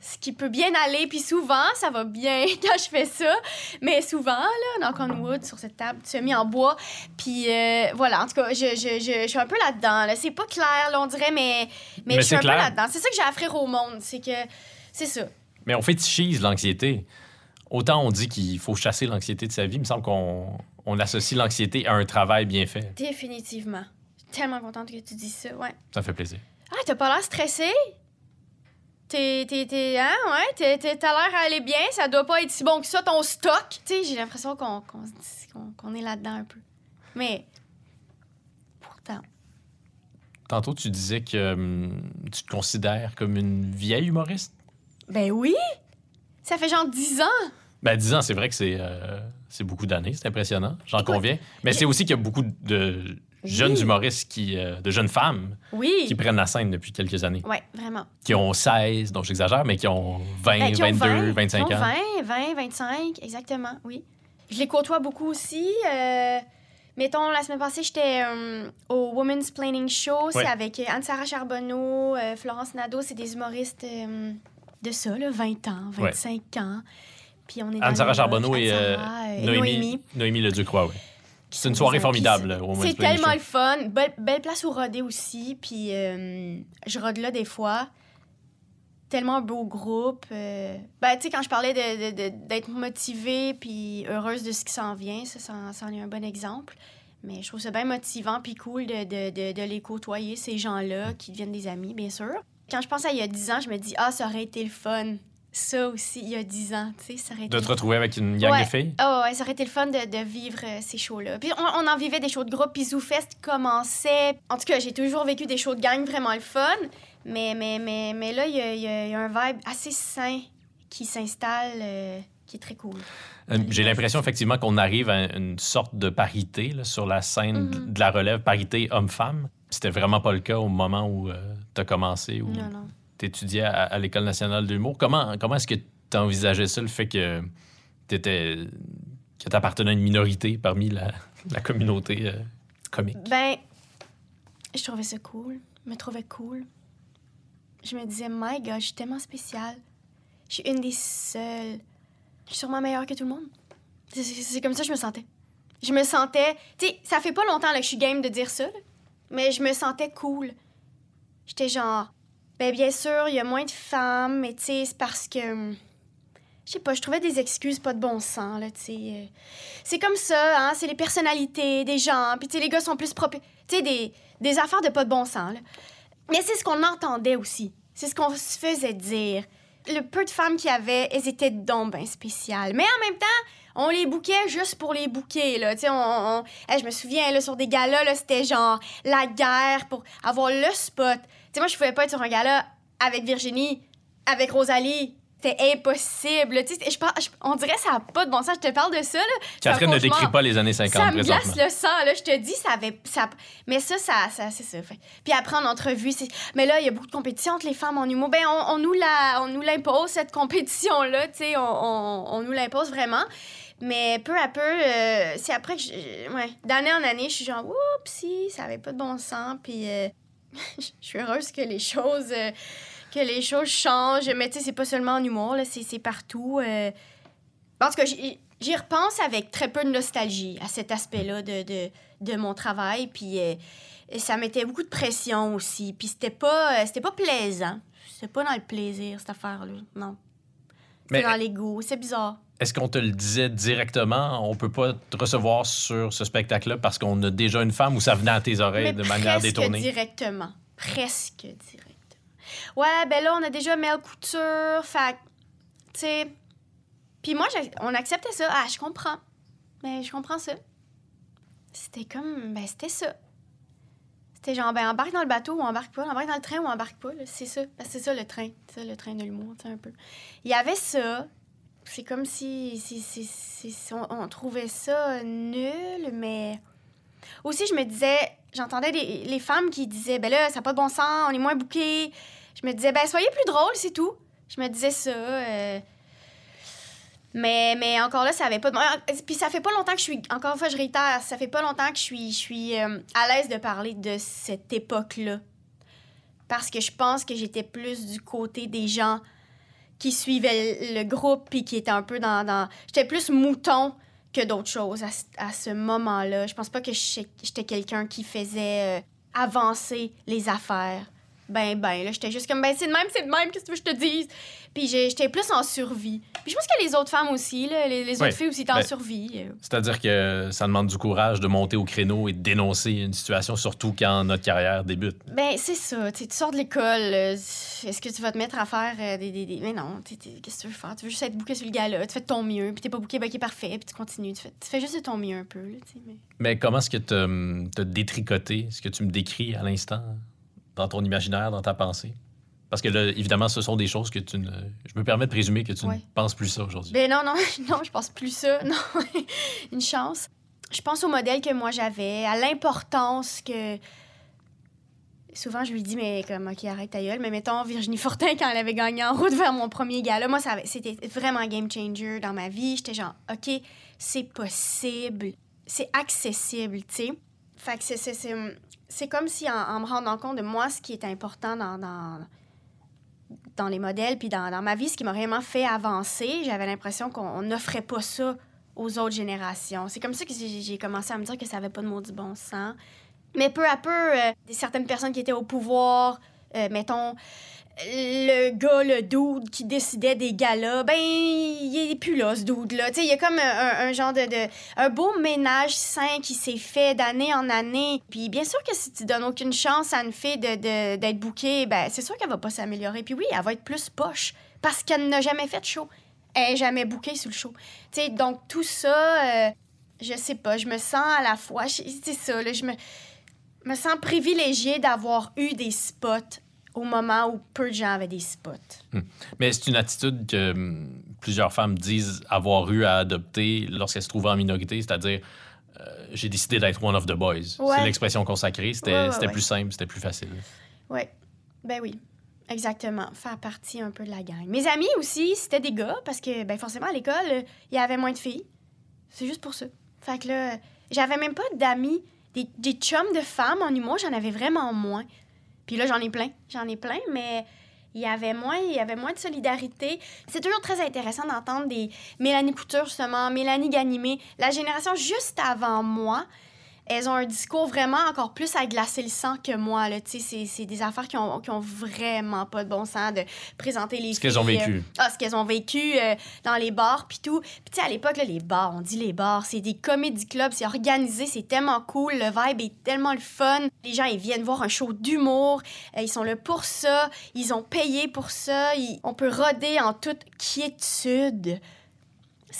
Speaker 2: Ce qui peut bien aller, puis souvent, ça va bien quand je fais ça. Mais souvent, là, dans on wood, sur cette table semi en bois. Puis euh, voilà, en tout cas, je, je, je, je suis un peu là-dedans. Là. C'est pas clair, là, on dirait, mais, mais,
Speaker 1: Mais
Speaker 2: je suis un peu là-dedans. C'est ça que j'ai à offrir au monde. C'est que. C'est ça.
Speaker 1: Mais on fétichise l'anxiété. Autant on dit qu'il faut chasser l'anxiété de sa vie, il me semble qu'on on associe l'anxiété à un travail bien fait.
Speaker 2: Définitivement. Je suis tellement contente que tu dis ça. Ouais.
Speaker 1: Ça fait plaisir.
Speaker 2: Ah, t'as pas l'air stressé? T'es, t'es, t'es, hein, ouais, t'es, t'es- t'as l'air à aller bien, ça doit pas être si bon que ça, ton stock. Tu sais, j'ai l'impression qu'on, qu'on- qu'on est là-dedans un peu. Mais, pourtant.
Speaker 1: Tantôt, tu disais que hum, tu te considères comme une vieille humoriste.
Speaker 2: Ben oui! Ça fait genre 10 ans!
Speaker 1: Ben, 10 ans, c'est vrai que c'est euh, c'est beaucoup d'années, c'est impressionnant, j'en conviens. Mais c'est aussi qu'il y a beaucoup de jeunes
Speaker 2: Oui.
Speaker 1: humoristes, qui, euh, de jeunes femmes
Speaker 2: Oui!
Speaker 1: qui prennent la scène depuis quelques années.
Speaker 2: Ouais, vraiment.
Speaker 1: Qui ont 16, donc j'exagère, mais qui ont 20,
Speaker 2: Ben, qui ont
Speaker 1: 22,
Speaker 2: 20,
Speaker 1: 25
Speaker 2: qui ont
Speaker 1: ans.
Speaker 2: 20, 20, 25, exactement, oui. Je les côtoie beaucoup aussi. euh, mettons, la semaine passée, j'étais euh, au Women's Planning Show. C'est
Speaker 1: Ouais.
Speaker 2: avec Anne-Sara Charbonneau, euh, Florence Nadeau. C'est des humoristes euh, de ça, là, 20 ans, 25 ans. Puis on est
Speaker 1: Anne-Sara Charbonneau et euh,
Speaker 2: euh, et
Speaker 1: Noémie,
Speaker 2: Noémie.
Speaker 1: Noémie Leducroix, oui. C'est une soirée formidable, au
Speaker 2: C'est tellement le fun. Belle, belle place au rodé aussi. Puis euh, je rode là des fois. Tellement un beau groupe. euh. Ben, tu sais, quand je parlais de- de- de- d'être motivée puis heureuse de ce qui s'en vient, ça, ça, en- ça en est un bon exemple. Mais je trouve ça bien motivant puis cool de, de, de, de les côtoyer, ces gens-là, qui deviennent des amis, bien sûr. Quand je pense à il y a 10 ans, je me dis, ah, ça aurait été le fun. Ça aussi, il y a 10 ans, tu sais, ça aurait été
Speaker 1: De te retrouver avec une gang
Speaker 2: Ouais.
Speaker 1: de filles?
Speaker 2: Oh, ouais, ça aurait été le fun de, de vivre euh, ces shows-là. Puis on, on en vivait des shows de groupe, puis ZooFest commençait. En tout cas, j'ai toujours vécu des shows de gang vraiment le fun. Mais, mais, mais, mais là, il y a, y y un vibe assez sain qui s'installe, euh, qui est très cool.
Speaker 1: Euh, J'ai l'impression effectivement qu'on arrive à une sorte de parité là, sur la scène
Speaker 2: Mhm.
Speaker 1: de la relève, parité homme-femme. C'était vraiment pas le cas au moment où tu as commencé,
Speaker 2: Non, non.
Speaker 1: Tu étudiais à, l'École nationale de l'humour. Comment, comment est-ce que tu envisageais ça, le fait que tu que appartenais à une minorité parmi la, communauté euh, comique?
Speaker 2: Ben, je trouvais ça cool. Je me trouvais cool. Je me disais, my God, je suis tellement spéciale. Je suis une des seules. Je suis sûrement meilleure que tout le monde. C'est- comme ça que je me sentais. Je me sentais. Tu sais, ça fait pas longtemps là, que je suis game de dire ça, mais je me sentais cool. J'étais genre. Ben, bien sûr, il y a moins de femmes, mais c'est parce que. hum, Je sais pas, je trouvais des excuses pas de bon sens, là, tu sais. euh, c'est comme ça, hein, c'est les personnalités des gens. Puis, tu sais, les gars sont plus propres. Tu sais, des, des affaires de pas de bon sens, là. Mais c'est ce qu'on entendait aussi. C'est ce qu'on se faisait dire. Le peu de femmes qu'il y avait, elles étaient donc ben spéciales. Mais en même temps, on les bouquait juste pour les bouquer, là. Tu sais, on... je me souviens, là, sur des galas, là, c'était genre la guerre pour avoir le spot. Tu sais, moi, je pouvais pas être sur un gala avec Virginie, avec Rosalie. C'était impossible. Tu sais, je, par- je- on dirait que ça n'a pas de bon sens. Je te parle de ça, là.
Speaker 1: Catherine ne décrit pas les années 50
Speaker 2: Ça me glace le sang, là, je te dis, ça avait... Ça... Mais ça, ça, ça c'est ça. Fait. Puis après, en entrevue, c'est... Mais là, il y a beaucoup de compétition entre les femmes en humour. Ben, on, on nous la... on nous l'impose, cette compétition-là, tu sais, on, on, on nous l'impose vraiment. Mais peu à peu, euh, c'est après que, je... ouais, d'année en année, je suis genre, oups, si, ça avait pas de bon sens. Puis euh, je suis heureuse que les choses... euh, que les choses changent. Mais tu sais, c'est pas seulement en humour, là, c'est, partout. euh. Cas, j'y, j'y repense avec très peu de nostalgie à cet aspect-là de, de, de mon travail. Puis euh, ça mettait beaucoup de pression aussi. Puis c'était pas, euh, c'était pas plaisant. C'était pas dans le plaisir, cette affaire-là. Non.
Speaker 1: Mais-
Speaker 2: dans l'ego. C'est bizarre.
Speaker 1: Est-ce qu'on te le disait directement? On peut pas te recevoir sur ce spectacle-là parce qu'on a déjà une femme ou ça venait à tes oreilles
Speaker 2: Mais
Speaker 1: de manière
Speaker 2: presque
Speaker 1: détournée?
Speaker 2: directement. Presque directement. Ouais, ben là, on a déjà Mel Couture. Fait tu sais. Puis moi, on acceptait ça. Ah, je comprends. Mais je comprends ça. C'était comme. Ben, c'était ça. C'était genre, ben, embarque dans le bateau ou embarque pas. Embarque dans le train ou embarque pas. C'est ça. C'est ça le train. Ça le train de l'humour, un peu. Il y avait ça. C'est comme si, si, si- si- on, trouvait ça nul, mais. Aussi, je me disais, j'entendais les, femmes qui disaient, ben là, ça n'a pas de bon sens, on est moins bouqués. Je me disais, ben soyez plus drôle, c'est tout. Je me disais ça. euh, Mais, mais encore là, ça avait pas de. Puis ça fait pas longtemps que je suis. Encore une fois, je réitère, ça fait pas longtemps que je suis, je suis euh, à l'aise de parler de cette époque-là. Parce que je pense que j'étais plus du côté des gens qui suivait le groupe puis qui était un peu dans. dans... J'étais plus mouton que d'autres choses à, à ce moment-là. Je pense pas que j'étais j'étais quelqu'un qui faisait euh, avancer les affaires. Ben, ben, là, j'étais juste comme, ben, c'est de même, c'est de même, qu'est-ce que tu veux que je te dise? Puis j'étais plus en survie. Puis je pense que les autres femmes aussi, là, les, autres filles aussi étaient en
Speaker 1: ben-
Speaker 2: survie. euh.
Speaker 1: C'est-à-dire que ça demande du courage de monter au créneau et de dénoncer une situation, surtout quand notre carrière débute.
Speaker 2: Ben, c'est ça. Tu sors de l'école. euh, Est-ce que tu vas te mettre à faire euh, des, des, des- Mais non, qu'est-ce que tu veux faire? Tu veux juste être bouqué sur le gala. Tu fais de ton mieux. Puis t'es pas bouqué, ben, qui est parfait. Puis tu continues. Tu fais, tu fais juste de ton mieux un peu. Là, mais...
Speaker 1: Mais comment est-ce que tu as détricoté? Ce que tu me décris à l'instant? Dans ton imaginaire, dans ta pensée? Parce que là, évidemment, ce sont des choses que tu ne. Je me permets de présumer que tu
Speaker 2: Ouais.
Speaker 1: ne penses plus ça aujourd'hui.
Speaker 2: Ben non, non, non, je pense plus ça. Non, une chance. Je pense au modèle que moi j'avais, à l'importance que. Souvent, je lui dis, mais comme, OK, arrête ta gueule. Mais mettons, Virginie Fortin, quand elle avait gagné en route vers mon premier gala, moi, ça c'était vraiment un game changer dans ma vie. J'étais genre, OK, c'est possible. C'est accessible, tu sais. Fait que c'est- c'est- comme si, en, me rendant compte de moi, ce qui est important dans, dans, dans les modèles, puis dans, dans ma vie, ce qui m'a vraiment fait avancer, j'avais l'impression qu'on n'offrait pas ça aux autres générations. C'est comme ça que j'ai commencé à me dire que ça avait pas de maudit bon sens. Mais peu à peu, euh, certaines personnes qui étaient au pouvoir, euh, mettons, le gars, le dude qui décidait des galas, ben, il est plus là, ce dude-là. Il y a comme un, genre de, de- un beau ménage sain qui s'est fait d'année en année. Puis bien sûr que si tu donnes aucune chance à une fille de, de- d'être bookée, ben, c'est sûr qu'elle va pas s'améliorer. Puis oui, elle va être plus poche parce qu'elle n'a jamais fait de show. Elle n'est jamais bookée sur le show. Tu sais, donc tout ça, euh, je sais pas, je me sens à la fois, c'est ça, là, je me, me sens privilégiée d'avoir eu des spots au moment où peu de gens avaient des spots.
Speaker 1: Mais c'est une attitude que hum, plusieurs femmes disent avoir eu à adopter lorsqu'elles se trouvaient en minorité, c'est-à-dire euh, j'ai décidé d'être one of the boys.
Speaker 2: Ouais.
Speaker 1: C'est l'expression consacrée. C'était
Speaker 2: Ouais,
Speaker 1: plus simple, c'était plus facile.
Speaker 2: Ouais, ben oui, exactement. Faire partie un peu de la gang. Mes amis aussi, c'était des gars parce que, ben forcément, à l'école, il y avait moins de filles. C'est juste pour ça. Fait que là, j'avais même pas d'amis, des, des chums de femmes en humour, j'en avais vraiment moins. Puis là, j'en ai plein. J'en ai plein, mais il y avait moins, il y avait moins de solidarité. C'est toujours très intéressant d'entendre des Mélanie Couture, justement, Mélanie Ganimé, la génération juste avant moi. Elles ont un discours vraiment encore plus à glacer le sang que moi. Là. C'est, c'est des affaires qui ont, qui ont vraiment pas de bon sens de présenter les
Speaker 1: Ce qu'elles ont
Speaker 2: filles, euh,
Speaker 1: vécu.
Speaker 2: ah, ce qu'elles ont vécu euh, dans les bars, puis tout. Puis, tu sais, à l'époque, là, les bars, on dit les bars, c'est des comédie clubs, c'est organisé, c'est tellement cool, le vibe est tellement le fun. Les gens, ils viennent voir un show d'humour, euh, ils sont là pour ça, ils ont payé pour ça, ils- on peut roder en toute quiétude.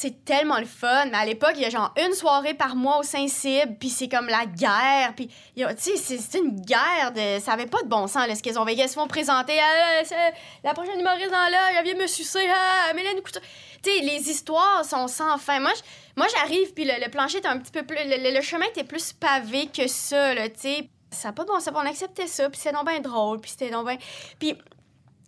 Speaker 2: C'est tellement le fun. À l'époque, il y a genre une soirée par mois au Saint-Cybe, puis c'est comme la guerre. Puis, tu sais, c'est une guerre de. Ça avait pas de bon sens, là, ce qu'ils ont vécu. Ils se font présenter. Ah, c'est la prochaine humoriste dans là, elle vient me sucer. Ah, Mélanie Couture. Tu sais, les histoires sont sans fin. Moi, moi j'arrive, puis le, plancher était un petit peu plus. Le, chemin était plus pavé que ça, tu sais. Ça n'a pas de bon sens. On acceptait ça, puis c'était donc bien drôle, puis c'était donc bien.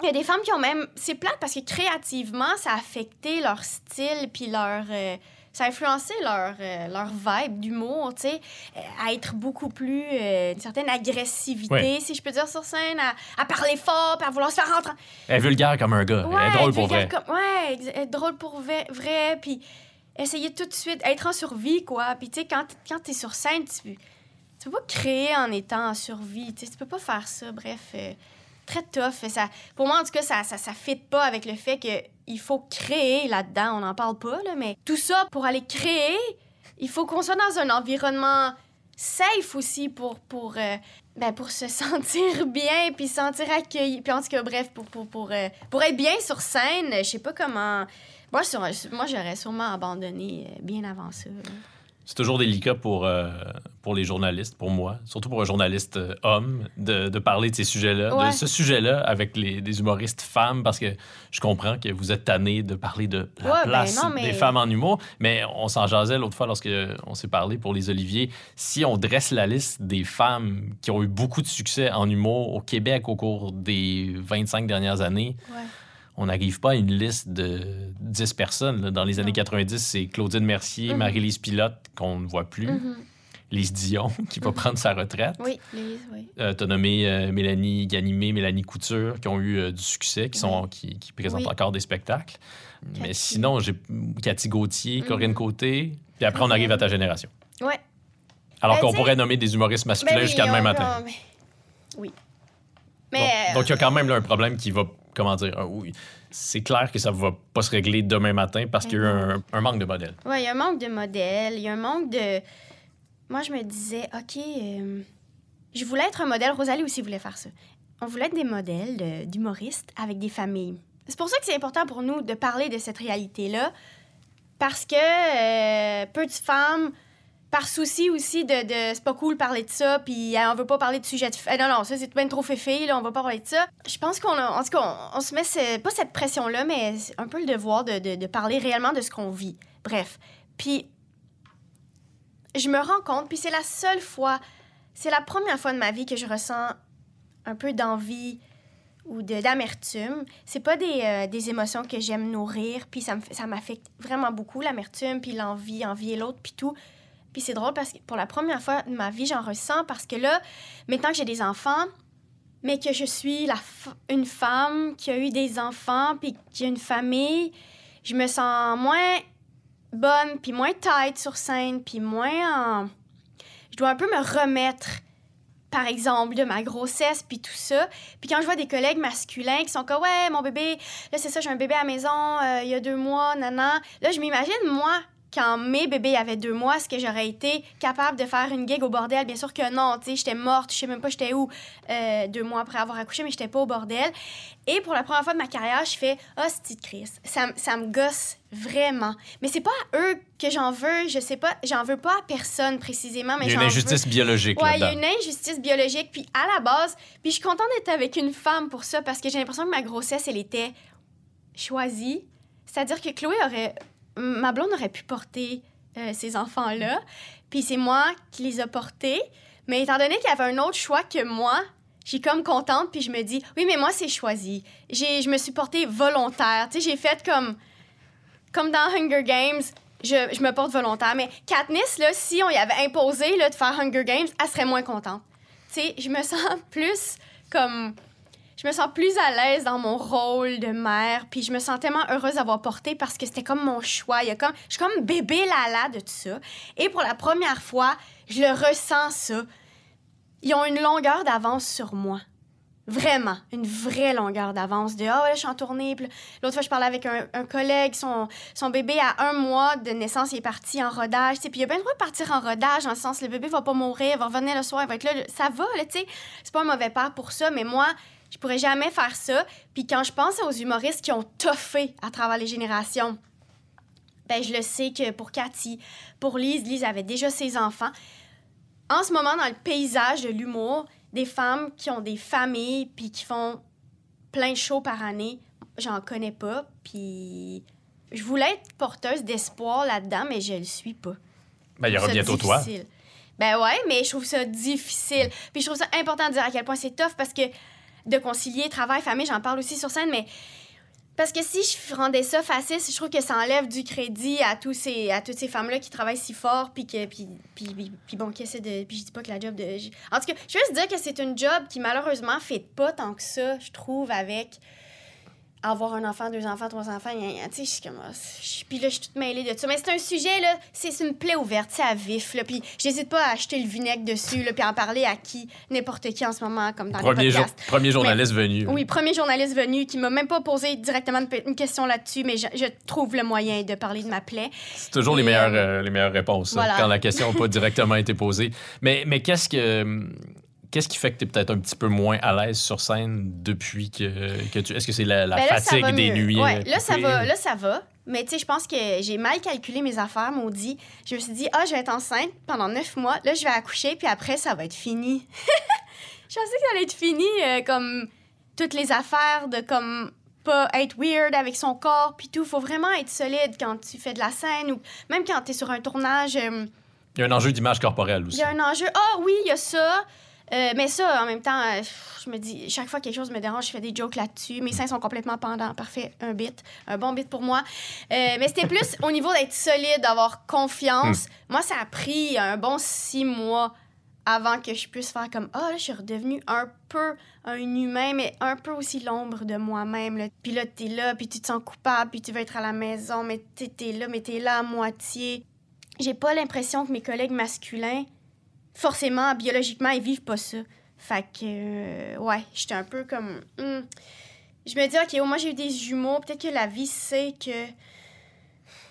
Speaker 2: Il y a des femmes qui ont même. C'est plate parce que créativement, ça a affecté leur style, puis leur. euh, ça a influencé leur, euh, leur vibe d'humour, tu sais, euh, à être beaucoup plus. une certaine agressivité,
Speaker 1: Ouais.
Speaker 2: si je peux dire, sur scène, à, à parler fort, puis à vouloir se faire rentrer.
Speaker 1: Elle est vulgaire comme un gars. elle est drôle pour vrai.
Speaker 2: comme- ouais, être drôle pour vrai, vrai, puis essayer tout de suite, être en survie, quoi. Puis, tu sais, quand, quand t'es sur scène, tu, tu peux pas créer en étant en survie, tu sais, tu peux pas faire ça, bref. Très tough. Ça, pour moi, en tout cas, ça ça, ça fit pas avec le fait qu'il faut créer là-dedans. On n'en parle pas, là, mais tout ça, pour aller créer, il faut qu'on soit dans un environnement safe aussi pour, pour, euh, ben, pour se sentir bien, puis se sentir accueilli. Puis en tout cas, bref, pour, pour, pour, euh, pour être bien sur scène, je sais pas comment... Moi, moi j'aurais sûrement abandonné euh, bien avant ça.
Speaker 1: C'est toujours délicat pour, euh, pour les journalistes, pour moi, surtout pour un journaliste euh, homme, de, de parler de ces sujets-là,
Speaker 2: Ouais.
Speaker 1: de ce sujet-là avec les, des humoristes femmes, parce que je comprends que vous êtes tanné de parler de la
Speaker 2: Ouais, ben
Speaker 1: place
Speaker 2: non, mais-
Speaker 1: des femmes en humour, mais on s'en jasait l'autre fois lorsque on s'est parlé pour les Oliviers. Si on dresse la liste des femmes qui ont eu beaucoup de succès en humour au Québec au cours des 25 dernières années,
Speaker 2: Ouais.
Speaker 1: On n'arrive pas à une liste de 10 personnes. là. Dans les années
Speaker 2: Non.
Speaker 1: 90, c'est Claudine Mercier,
Speaker 2: Mhm.
Speaker 1: Marie-Lise Pilote, qu'on ne voit plus.
Speaker 2: Mhm.
Speaker 1: Lise Dion, qui va prendre sa retraite.
Speaker 2: Oui, Lise, oui.
Speaker 1: Euh, tu as nommé euh, Mélanie Ganimé, Mélanie Couture, qui ont eu euh, du succès, qui, sont, qui, qui présentent
Speaker 2: Oui.
Speaker 1: encore des spectacles. Mais sinon, j'ai Cathy Gauthier, Corinne
Speaker 2: Mhm.
Speaker 1: Côté, puis après, on arrive à ta génération.
Speaker 2: Ouais.
Speaker 1: Alors
Speaker 2: Ben,
Speaker 1: qu'on pourrait nommer des humoristes masculins
Speaker 2: Ben oui,
Speaker 1: jusqu'à demain matin.
Speaker 2: mais- Oui.
Speaker 1: Donc-
Speaker 2: Mais.
Speaker 1: Donc, il y a quand même là, un problème qui va, comment dire, oui, c'est clair que ça va pas se régler demain matin parce qu'il y a eu un, un manque de modèles.
Speaker 2: Ouais, il y a un manque de modèles, il y a un manque de. Moi, je me disais, OK, euh, je voulais être un modèle. Rosalie aussi voulait faire ça. On voulait être des modèles d'humoristes avec des familles. C'est pour ça que c'est important pour nous de parler de cette réalité-là, parce que euh, peu de femmes, par souci aussi de, c'est pas cool parler de ça, puis on veut pas parler de sujet de eh, non, non, ça c'est bien trop féfé, là, on va pas parler de ça. Je pense qu'on a, en tout cas, on, se met, ce- pas cette pression-là, mais un peu le devoir de, de- parler réellement de ce qu'on vit. Bref. Puis, je me rends compte, puis c'est la seule fois, c'est la première fois de ma vie que je ressens un peu d'envie ou d'amertume. C'est pas des, euh, des émotions que j'aime nourrir, puis ça m'affecte vraiment beaucoup, l'amertume, puis l'envie, envier l'autre, puis tout. Puis c'est drôle parce que pour la première fois de ma vie, j'en ressens parce que là, maintenant que j'ai des enfants, mais que je suis la une femme qui a eu des enfants, puis qui a une famille, je me sens moins bonne, puis moins tight sur scène, puis moins en... Je dois un peu me remettre, par exemple, de ma grossesse, puis tout ça. Puis quand je vois des collègues masculins qui sont comme « Ouais, mon bébé, là, c'est ça, j'ai un bébé à la maison, euh, il y a deux mois, nana. » Là, je m'imagine, moi, quand mes bébés avaient deux mois, est-ce que j'aurais été capable de faire une gig au bordel? Bien sûr que non, tu sais, j'étais morte, je sais même pas j'étais où euh, deux mois après avoir accouché, mais j'étais pas au bordel. Et pour la première fois de ma carrière, je fais « Ah, c'est Chris, ça, m- ça me gosse vraiment. » Mais c'est pas à eux que j'en veux, je sais pas, j'en veux pas à personne précisément, mais
Speaker 1: Il y a une
Speaker 2: veux-
Speaker 1: injustice biologique
Speaker 2: Ouais, il y a une injustice biologique. Puis à la base, puis je suis contente d'être avec une femme pour ça parce que j'ai l'impression que ma grossesse, elle était choisie. C'est-à-dire que Chloé aurait. Ma blonde aurait pu porter euh, ces enfants-là. Puis c'est moi qui les a portés. Mais étant donné qu'il y avait un autre choix que moi, j'ai comme contente. Puis je me dis, oui, mais moi, c'est choisi. Je me suis portée volontaire. Tu sais, j'ai fait comme. Comme dans Hunger Games, je, je me porte volontaire. Mais Katniss, là, si on y avait imposé là, de faire Hunger Games, elle serait moins contente. Tu sais, je me sens plus comme. Je me sens plus à l'aise dans mon rôle de mère, puis je me sens tellement heureuse d'avoir porté parce que c'était comme mon choix. Y a comme, je suis comme bébé Lala de tout ça. Et pour la première fois, je le ressens ça. Ils ont une longueur d'avance sur moi. Vraiment, une vraie longueur d'avance. De Ah, ouais, je suis en tournée. L'autre fois, je parlais avec un, un collègue, son, son bébé à un mois de naissance, il est parti en rodage. Puis il a bien le droit de partir en rodage, le sens, le bébé va pas mourir, il va revenir le soir, il va être là. Ça va, là, tu sais. C'est pas un mauvais père pour ça, mais moi, je pourrais jamais faire ça. Puis quand je pense aux humoristes qui ont toffé à travers les générations, ben je le sais que pour Cathy, pour Lise, Lise avait déjà ses enfants. En ce moment, dans le paysage de l'humour, des femmes qui ont des familles puis qui font plein de shows par année, j'en connais pas. Puis je voulais être porteuse d'espoir là-dedans, mais je le suis pas.
Speaker 1: Ben, il y aura bientôt toi.
Speaker 2: difficile. Ben ouais, mais je trouve ça difficile. Puis je trouve ça important de dire à quel point c'est tough parce que de concilier travail, famille, j'en parle aussi sur scène, mais parce que si je rendais ça facile, je trouve que ça enlève du crédit à tous ces à toutes ces femmes là qui travaillent si fort puis que puis, bon qui essaient de puis je dis pas que la job de en tout cas, je veux juste dire que c'est une job qui malheureusement fait pas tant que ça, je trouve avec avoir un enfant, deux enfants, trois enfants, tu sais, je suis ah, je- Puis là, je suis toute mêlée de ça. Mais c'est un sujet, là, c'est une plaie ouverte, c'est à vif, là. Puis j'hésite pas à acheter le vinaigre dessus, là, puis à en parler à qui, n'importe qui en ce moment, comme dans
Speaker 1: Premier,
Speaker 2: les podcasts.
Speaker 1: premier journaliste venu.
Speaker 2: Oui, premier journaliste venu qui m'a même pas posé directement une, question là-dessus, mais je, je trouve le moyen de parler de ma plaie.
Speaker 1: C'est toujours les meilleures,
Speaker 2: euh,
Speaker 1: euh, les meilleures réponses, ça,
Speaker 2: voilà.
Speaker 1: quand la question n'a pas directement été posée. Mais, mais qu'est-ce que. Qu'est-ce qui fait que tu es peut-être un petit peu moins à l'aise sur scène depuis que, que tu. Est-ce que c'est la, la
Speaker 2: Ben là,
Speaker 1: fatigue des
Speaker 2: mieux.
Speaker 1: nuits?
Speaker 2: Ouais,
Speaker 1: euh,
Speaker 2: là, ça va, là, ça va. Mais tu sais, je pense que j'ai mal calculé mes affaires, maudit. Je me suis dit, ah, je vais être enceinte pendant neuf mois. Là, je vais accoucher, puis après, ça va être fini. je pensais que ça allait être fini, euh, comme toutes les affaires de comme pas être weird avec son corps, puis tout. Faut vraiment être solide quand tu fais de la scène ou même quand tu es sur un tournage. euh,
Speaker 1: Il y a un enjeu d'image corporelle
Speaker 2: il
Speaker 1: aussi.
Speaker 2: y a un enjeu. Ah oui, il y a ça. Euh, mais ça, en même temps, euh, je me dis, chaque fois que quelque chose me dérange, je fais des jokes là-dessus. Mes seins sont complètement pendants. Parfait, un bit, un bon bit pour moi. Euh, mais c'était plus au niveau d'être solide, d'avoir confiance. Moi, ça a pris un bon six mois avant que je puisse faire comme, ah, là, je suis redevenue un peu un humain, mais un peu aussi l'ombre de moi-même. Puis là, t'es là, puis tu te sens coupable, puis tu veux être à la maison, mais t'es là, mais t'es là à moitié. J'ai pas l'impression que mes collègues masculins, forcément, biologiquement, ils vivent pas ça. Fait que, euh, ouais, j'étais un peu comme. hmm. Je me dis, OK, moi, j'ai eu des jumeaux. Peut-être que la vie sait que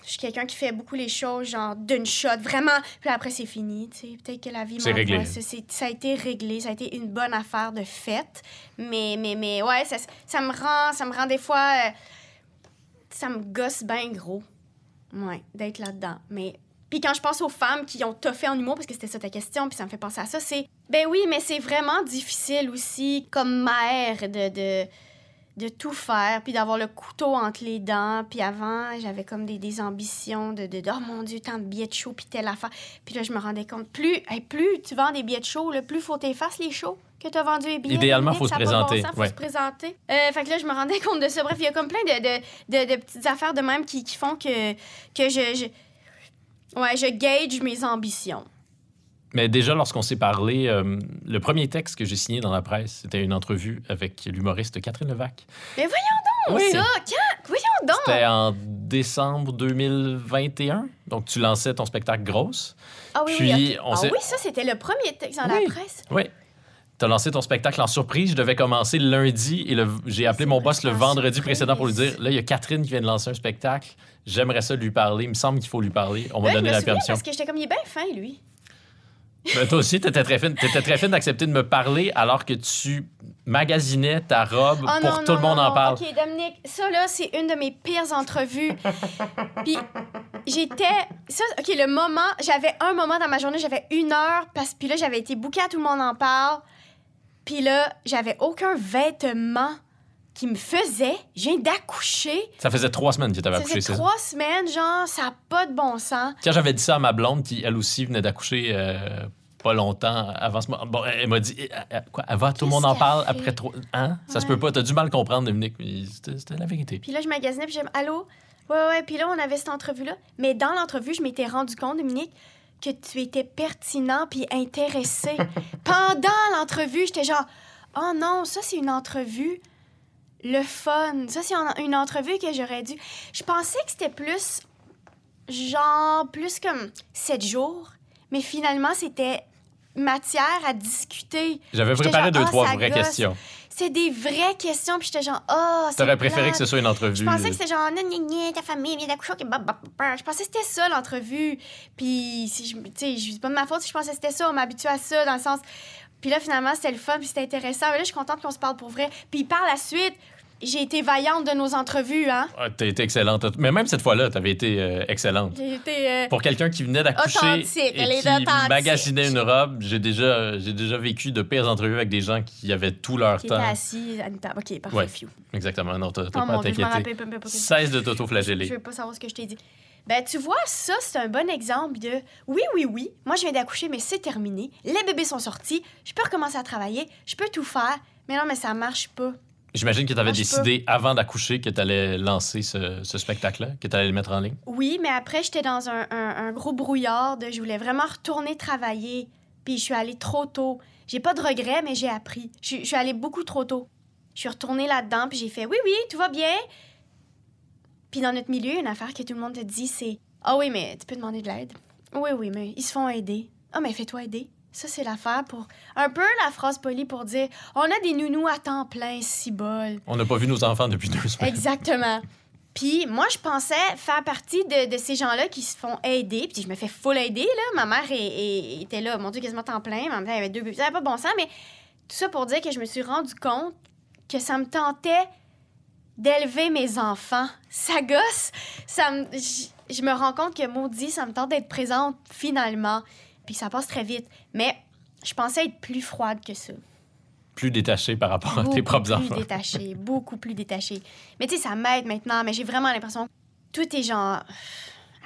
Speaker 2: je suis quelqu'un qui fait beaucoup les choses, genre d'une shot, vraiment. Puis après, c'est fini, tu sais. Peut-être que la vie
Speaker 1: C'est réglé.
Speaker 2: ça. Ça a été réglé. Ça a été une bonne affaire de fête. Mais, mais, mais, ouais, ça, ça me rend, ça me rend des fois. euh, ça me gosse bien gros. Ouais, d'être là-dedans. Mais. Puis quand je pense aux femmes qui ont toffé en humour, parce que c'était ça ta question, puis ça me fait penser à ça, c'est. Ben oui, mais c'est vraiment difficile aussi, comme mère, de. de de tout faire, puis d'avoir le couteau entre les dents. Puis avant, j'avais comme des, des ambitions de, de, de, oh mon Dieu, tant de billets de show, puis telle affaire. Puis là, je me rendais compte, plus, hey, plus tu vends des billets de show, le plus faut t'effacer les shows que tu as vendu les billets.
Speaker 1: Idéalement,
Speaker 2: Dominique,
Speaker 1: faut se présenter,
Speaker 2: Bon sens, faut se présenter. Euh, fait que là, je me rendais compte de ça. Bref, il y a comme plein de, de, de, de petites affaires de même qui, qui font que, que je, je... Ouais, je gauge mes ambitions.
Speaker 1: Mais déjà, lorsqu'on s'est parlé, euh, le premier texte que j'ai signé dans la presse, c'était une entrevue avec l'humoriste Catherine Levac.
Speaker 2: Mais voyons donc,
Speaker 1: Oui.
Speaker 2: ça! Quand? Voyons donc!
Speaker 1: C'était en décembre 2021. Donc, tu lançais ton spectacle Grosse.
Speaker 2: Ah oui,
Speaker 1: Puis,
Speaker 2: oui,
Speaker 1: on
Speaker 2: ah oui, ça, c'était le premier texte dans
Speaker 1: Oui.
Speaker 2: la presse.
Speaker 1: Oui. Tu as lancé ton spectacle en surprise. Je devais commencer le lundi et j'ai appelé mon boss le
Speaker 2: en
Speaker 1: vendredi
Speaker 2: surprise.
Speaker 1: précédent pour lui dire là, il y a Catherine qui vient de lancer un spectacle. J'aimerais ça lui parler. Il me semble qu'il faut lui parler. On m'a donné la permission.
Speaker 2: parce que j'étais comme, il est bien fin, lui.
Speaker 1: Ben, toi aussi, tu étais très fine. T'étais très fine d'accepter de me parler alors que tu magasinais ta robe
Speaker 2: Oh
Speaker 1: pour
Speaker 2: non,
Speaker 1: que tout
Speaker 2: non,
Speaker 1: le monde
Speaker 2: non,
Speaker 1: en parle.
Speaker 2: OK, Dominique, ça, là, c'est une de mes pires entrevues. Puis j'étais... Ça, OK, le moment... J'avais un moment dans ma journée, j'avais une heure, parce puis là, j'avais été bookée à Tout le monde en parle. Puis là, j'avais aucun vêtement qui me faisait. Je viens d'accoucher.
Speaker 1: Ça faisait trois semaines que tu avais
Speaker 2: Ça
Speaker 1: accouché, ça?
Speaker 2: trois semaines, genre, ça n'a pas de bon sens.
Speaker 1: Quand j'avais dit ça à ma blonde, qui elle aussi venait d'accoucher euh, pas longtemps avant ce moment, bon, elle m'a dit Eh, eh, quoi, avant tout le monde en parle après trop. Hein? Ça se peut pas. T'as du mal comprendre, Dominique. c'était la vérité.
Speaker 2: Puis là, je magasinais, puis j'ai allô? Ouais, ouais. Puis là, on avait cette entrevue-là. Mais dans l'entrevue, je m'étais rendu compte, Dominique, que tu étais pertinent puis intéressé. Pendant l'entrevue, j'étais genre, oh non, ça, c'est une entrevue. Le fun. Ça, c'est un- une entrevue que j'aurais dû. Je pensais que c'était plus, genre, plus comme sept jours. Mais finalement, c'était matière à discuter.
Speaker 1: J'avais préparé
Speaker 2: genre,
Speaker 1: deux,
Speaker 2: Ah,
Speaker 1: trois vraies
Speaker 2: gosse.
Speaker 1: questions.
Speaker 2: C'est des vraies questions, puis j'étais genre, oh,
Speaker 1: T'aurais préféré que ce soit une entrevue.
Speaker 2: Je pensais que c'était genre, gna, gna, ta famille vient d'accoucher. ok. Je pensais que c'était ça, l'entrevue. Puis, si je, tu sais, je- c'est pas de ma faute si je pensais que c'était ça. On m'a habitué à ça, dans le sens. Puis là, finalement, c'était le fun, puis c'était intéressant. Mais là, je suis contente qu'on se parle pour vrai. Puis par la suite, j'ai été vaillante de nos entrevues, hein.
Speaker 1: Ah, T'as été excellente. Mais même cette fois-là, t'avais été euh, excellente.
Speaker 2: J'ai été. euh,
Speaker 1: Pour quelqu'un qui venait d'accoucher
Speaker 2: Authentique, elle
Speaker 1: et
Speaker 2: est
Speaker 1: qui
Speaker 2: authentique.
Speaker 1: magasinait une robe, j'ai déjà, j'ai déjà vécu de pires entrevues avec des gens qui avaient tout leur
Speaker 2: qui
Speaker 1: temps.
Speaker 2: était assis à une table. OK, parfait,
Speaker 1: Ouais.
Speaker 2: few.
Speaker 1: Exactement. Non, t'as t'as
Speaker 2: Oh
Speaker 1: pas à
Speaker 2: mon Dieu, je m'en
Speaker 1: t'inquiéter.
Speaker 2: rappelle même pas.
Speaker 1: Cesse de
Speaker 2: Je
Speaker 1: t'auto-flageller.
Speaker 2: veux pas savoir ce que je t'ai dit. Ben, tu vois, ça, c'est un bon exemple de oui, oui, oui, moi, je viens d'accoucher, mais c'est terminé. Les bébés sont sortis. Je peux recommencer à travailler. Je peux tout faire. Mais non, mais ça marche pas.
Speaker 1: J'imagine que tu avais décidé avant d'accoucher que tu allais lancer ce, ce spectacle-là, que tu allais le mettre en ligne?
Speaker 2: Oui, mais après, j'étais dans un, un- un gros brouillard de je voulais vraiment retourner travailler. Puis je suis allée trop tôt. J'ai pas de regrets, mais j'ai appris. Je, je suis allée beaucoup trop tôt. Je suis retournée là-dedans, puis j'ai fait oui, oui, tout va bien. Puis dans notre milieu, une affaire que tout le monde te dit, c'est Ah oui, mais tu peux demander de l'aide. Oui, oui, mais ils se font aider. Ah, mais fais-toi aider. Ça, c'est l'affaire pour. Un peu la phrase polie pour dire On a des nounous à temps plein, si bol.
Speaker 1: On n'a pas vu nos enfants depuis deux semaines.
Speaker 2: Exactement. Puis moi, je pensais faire partie de, de ces gens-là qui se font aider. Puis je me fais full aider, là. Ma mère est- est- était là, mon Dieu, quasiment temps plein. Il y avait deux bébés. Ça n'avait pas bon sens, mais tout ça pour dire que je me suis rendu compte que ça me tentait d'élever mes enfants. Ça gosse. Ça me... Je, je me rends compte que, maudit, ça me tente d'être présente finalement. Puis ça passe très vite. Mais je pensais être plus froide que ça
Speaker 1: Plus détaché par rapport à tes propres
Speaker 2: plus
Speaker 1: enfants.
Speaker 2: détaché, beaucoup plus détaché. Mais tu sais, ça m'aide maintenant, mais j'ai vraiment l'impression que tout est genre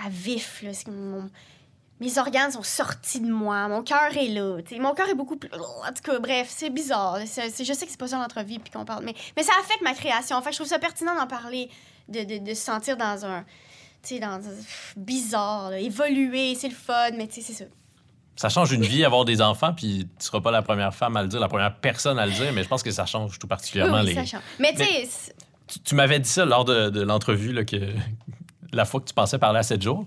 Speaker 2: à vif. Là. Mon- mes organes sont sortis de moi, mon cœur est là. tu sais. Mon cœur est beaucoup plus. En tout cas, bref, c'est bizarre. Je sais que c'est pas ça l'entrevue puis qu'on parle, mais, mais ça affecte ma création. Fait que je trouve ça pertinent d'en parler, de, de, de se sentir dans un. Tu sais, dans. pff, bizarre, là. évoluer, c'est le fun, mais tu sais, c'est ça.
Speaker 1: Ça change une vie, avoir des enfants, puis tu seras pas la première femme à le dire, la première personne à le dire, mais je pense que ça change tout particulièrement
Speaker 2: Oui, oui,
Speaker 1: les.
Speaker 2: ça change. Mais tu
Speaker 1: Mais- Tu, tu m'avais dit ça lors de, de l'entrevue, là, que la fois que tu pensais parler à 7 jours.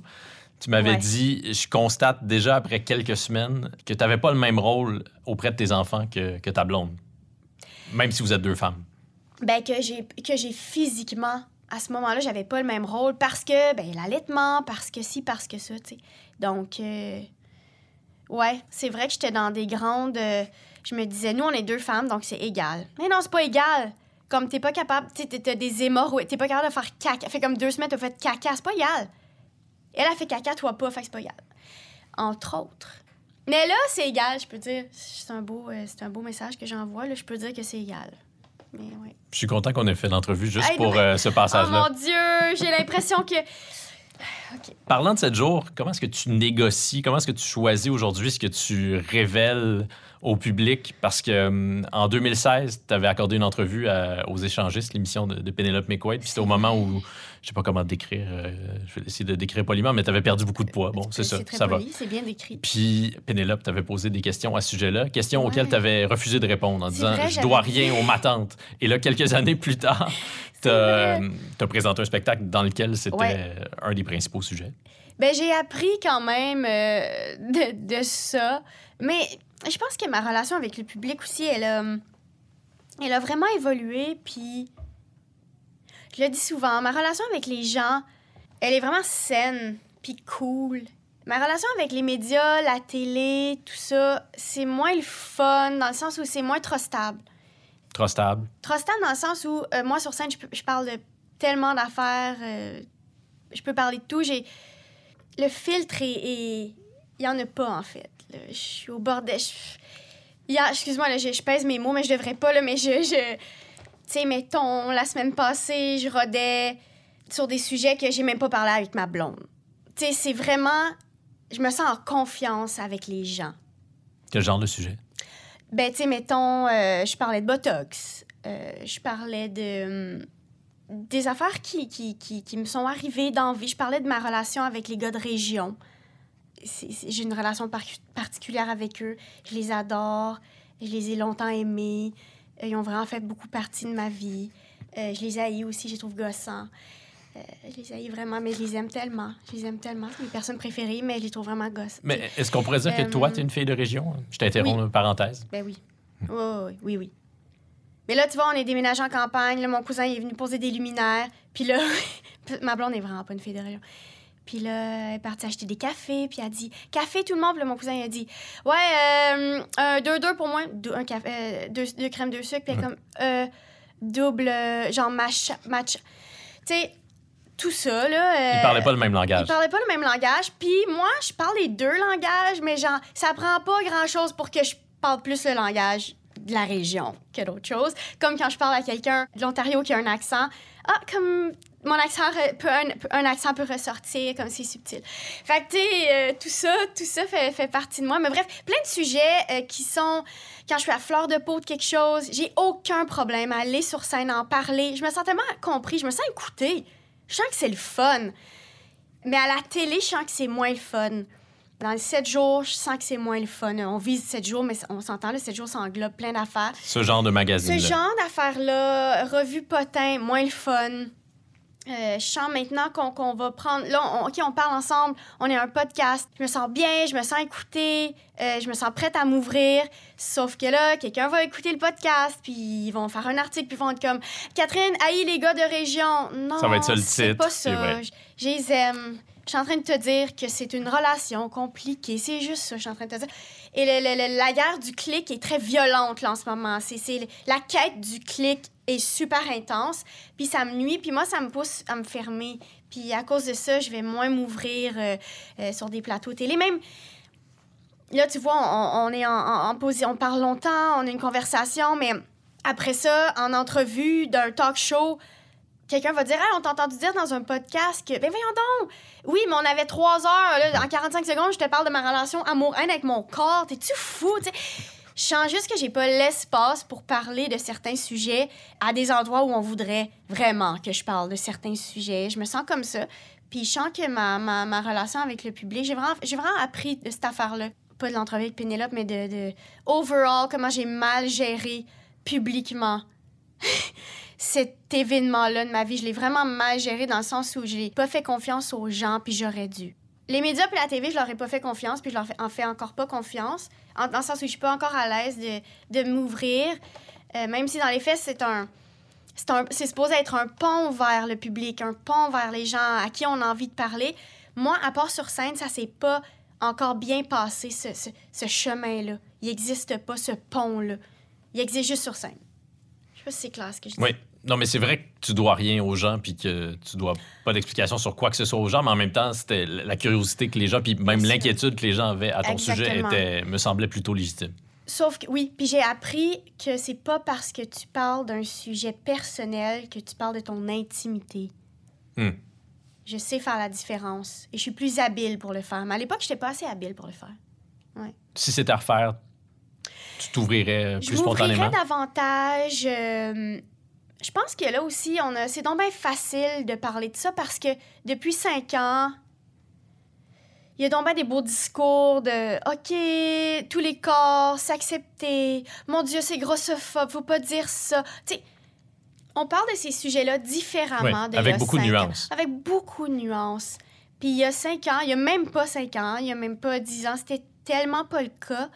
Speaker 1: Tu m'avais
Speaker 2: Ouais.
Speaker 1: dit, je constate déjà après quelques semaines que tu n'avais pas le même rôle auprès de tes enfants que, que ta blonde. Même si vous êtes deux femmes.
Speaker 2: ben, que j'ai que j'ai physiquement à ce moment-là j'avais pas le même rôle parce que ben l'allaitement parce que si parce que ça tu sais donc euh, ouais c'est vrai que j'étais dans des grandes euh, je me disais nous on est deux femmes donc c'est égal. Mais non c'est pas égal. Comme t'es pas capable tu sais t'as- des hémorroïdes t'es pas capable de faire caca. Fait comme deux semaines t'as fait caca c'est pas égal. Elle a fait caca toi pas fait que c'est pas égal. Entre autres. Mais là c'est égal je peux dire. C'est un beau euh, c'est un beau message que j'envoie là. Je peux dire que c'est égal. Mais ouais.
Speaker 1: Je suis content qu'on ait fait l'entrevue juste
Speaker 2: Hey,
Speaker 1: pour euh, ce
Speaker 2: Oh
Speaker 1: passage-là.
Speaker 2: mon Dieu, j'ai l'impression que.
Speaker 1: Parlant de 7 jours, comment est-ce que tu négocies, comment est-ce que tu choisis aujourd'hui ce que tu révèles au public? Parce que hum, en 2016, tu avais accordé une entrevue aux échangistes, l'émission de, de Penelope McQuaid, puis c'était au moment où, je sais pas comment décrire, euh, je vais essayer de décrire poliment, mais tu avais perdu beaucoup de poids. Bon, c'est ça,
Speaker 2: très
Speaker 1: ça va.
Speaker 2: poli, C'est bien décrit.
Speaker 1: Puis Pénélope t'avait posé des questions à ce sujet-là, questions
Speaker 2: Ouais.
Speaker 1: auxquelles tu avais refusé de répondre en disant
Speaker 2: vrai,
Speaker 1: Je dois rien aux matantes. Et là, quelques années plus tard, tu as, présenté un spectacle dans lequel c'était
Speaker 2: Ouais.
Speaker 1: un des principaux sujets.
Speaker 2: Ben, j'ai appris quand même euh, de, de ça. Mais je pense que ma relation avec le public aussi, elle a, elle a vraiment évolué. Puis, je le dis souvent, ma relation avec les gens, elle est vraiment saine, puis cool. Ma relation avec les médias, la télé, tout ça, c'est moins le fun, dans le sens où c'est moins trop stable.
Speaker 1: Trop stable.
Speaker 2: Trop stable dans le sens où, euh, moi, sur scène, je, je parle de tellement d'affaires. euh, je peux parler de tout. J'ai... Le filtre est... Il n'y en a pas, en fait. là. Je suis au bordel. Je... Il y a- Excuse-moi, là, je, je pèse mes mots, mais je devrais pas, là, mais je... je... Tu sais, mettons, la semaine passée, je rodais sur des sujets que j'ai même pas parlé avec ma blonde. Tu sais, c'est vraiment... Je me sens en confiance avec les gens.
Speaker 1: Quel genre de sujet?
Speaker 2: Ben, tu sais, mettons, euh, je parlais de Botox. Euh, je parlais de. hum, des affaires qui, qui, qui, qui me sont arrivées dans vie. Je parlais de ma relation avec les gars de région. J'ai une relation par- particulière avec eux. Je les adore. Je les ai longtemps aimés. Euh, Ils ont vraiment fait beaucoup partie de ma vie. Euh, je les haïs aussi, je les trouve gossants. Euh, je les haïs vraiment, mais je les aime tellement. Je les aime tellement. C'est mes personnes préférées, mais je les trouve vraiment gosses.
Speaker 1: Mais est-ce qu'on pourrait dire que
Speaker 2: Euh,
Speaker 1: toi, tu es une fille de région? Je t'interromps,
Speaker 2: oui.
Speaker 1: une parenthèse.
Speaker 2: Ben oui. Oui, oui, oui, oui. Mais là, tu vois, on est déménagé en campagne. Là, mon cousin il est venu poser des luminaires. Puis là, ma blonde est vraiment pas une fille de région. Puis là, elle est partie acheter des cafés. Puis elle a dit Café, tout le monde? Puis là, mon cousin il a dit Ouais, euh, un 2-2 pour moi. Deux, un café, euh, deux, deux crèmes, deux sucres. Puis elle comme euh, Double, euh, genre match. match. Tu sais, tout ça, là. euh,
Speaker 1: Ils parlaient pas le même
Speaker 2: ils
Speaker 1: langage.
Speaker 2: parlaient pas le même langage. Puis moi, je parle les deux langages, mais genre, ça prend pas grand-chose pour que je parle plus le langage de la région que d'autres choses. Comme quand je parle à quelqu'un de l'Ontario qui a un accent. Ah, comme mon accent, peut, un, accent peut ressortir, comme c'est subtil. Fait que, euh, tout ça, tout ça fait, fait partie de moi. Mais bref, plein de sujets euh, qui sont... Quand je suis à fleur de peau de quelque chose, j'ai aucun problème à aller sur scène, en parler. Je me sens tellement compris, je me sens écoutée. Je sens que c'est le fun. Mais à la télé, je sens que c'est moins le fun. Dans les 7 jours, je sens que c'est moins le fun. On vise 7 jours, mais on s'entend, le 7 jours, ça englobe plein d'affaires.
Speaker 1: Ce genre de
Speaker 2: Ce
Speaker 1: magazine-là.
Speaker 2: genre d'affaires-là, revue potin, moins le fun. Euh, je sens maintenant qu'on va prendre. Là, on, OK, on parle ensemble. On est un podcast. Je me sens bien, je me sens écoutée, euh, je me sens prête à m'ouvrir. Sauf que là, quelqu'un va écouter le podcast, puis ils vont faire un article, puis ils vont être comme Catherine, haï les gars de région. Non,
Speaker 1: Ça va être ça le
Speaker 2: c'est
Speaker 1: titre,
Speaker 2: pas ça.
Speaker 1: vrai.
Speaker 2: Je les aime. Je suis en train de te dire que c'est une relation compliquée. C'est juste ça, je suis en train de te dire. Et le- le- le- la guerre du clic est très violente là, en ce moment. C'est- la quête du clic est super intense. Puis ça me nuit. Puis moi, ça me pousse à me fermer. Puis à cause de ça, je vais moins m'ouvrir euh, euh, sur des plateaux télé. Même là, tu vois, on, est en, en, en posi- on parle longtemps, on a une conversation, mais après ça, en entrevue d'un talk show, quelqu'un va dire, ah, on t'a entendu dire dans un podcast que, ben voyons donc, oui, mais on avait trois heures, là, en 45 secondes, je te parle de ma relation amour-haine avec mon corps, t'es-tu fou, tu sais? Je sens juste que j'ai pas l'espace pour parler de certains sujets à des endroits où on voudrait vraiment que je parle de certains sujets. Je me sens comme ça. Puis je sens que ma, ma, ma relation avec le public, j'ai vraiment, vraiment appris de cette affaire-là. Pas de l'entrevue avec Pénélope, mais de, de overall, comment j'ai mal géré publiquement cet événement-là de ma vie. Je l'ai vraiment mal géré dans le sens où j'ai pas fait confiance aux gens, puis j'aurais dû. Les médias puis la TV, je leur ai pas fait confiance, puis je leur en fais encore pas confiance, en- dans le sens où je suis pas encore à l'aise de, m'ouvrir, Euh, même si dans les faits, c'est un... C'est, un, c'est supposé être un pont vers le public, un pont vers les gens à qui on a envie de parler. Moi, à part sur scène, ça s'est pas encore bien passé, ce, ce, ce chemin-là. Il n'existe pas ce pont-là. Il existe juste sur scène. Je sais pas si c'est clair ce que je dis.
Speaker 1: Oui. Non, mais c'est vrai que tu dois rien aux gens, puis que tu dois pas d'explication sur quoi que ce soit aux gens, mais en même temps, c'était la curiosité que les gens, puis même l'inquiétude que les gens avaient à ton sujet était, me semblait plutôt légitime.
Speaker 2: Sauf que oui, puis j'ai appris que c'est pas parce que tu parles d'un sujet personnel que tu parles de ton intimité.
Speaker 1: Hmm.
Speaker 2: Je sais faire la différence et je suis plus habile pour le faire. Mais à l'époque, je n'étais pas assez habile pour le faire.
Speaker 1: Si c'était à refaire, tu t'ouvrirais
Speaker 2: Je
Speaker 1: plus
Speaker 2: m'ouvrirais
Speaker 1: spontanément.
Speaker 2: davantage. euh, je pense que là aussi, on a, c'est donc bien facile de parler de ça parce que depuis cinq ans, il y a donc bien des beaux discours de OK, tous les corps, s'accepter. Mon Dieu, c'est grossophobe, faut pas dire ça. Tu sais, on parle de ces sujets-là différemment.
Speaker 1: Oui, avec beaucoup de
Speaker 2: ans.
Speaker 1: nuances.
Speaker 2: Avec beaucoup de nuances. Puis il y a cinq ans, il y a même pas cinq ans, il y a même pas dix ans, c'était tellement pas le cas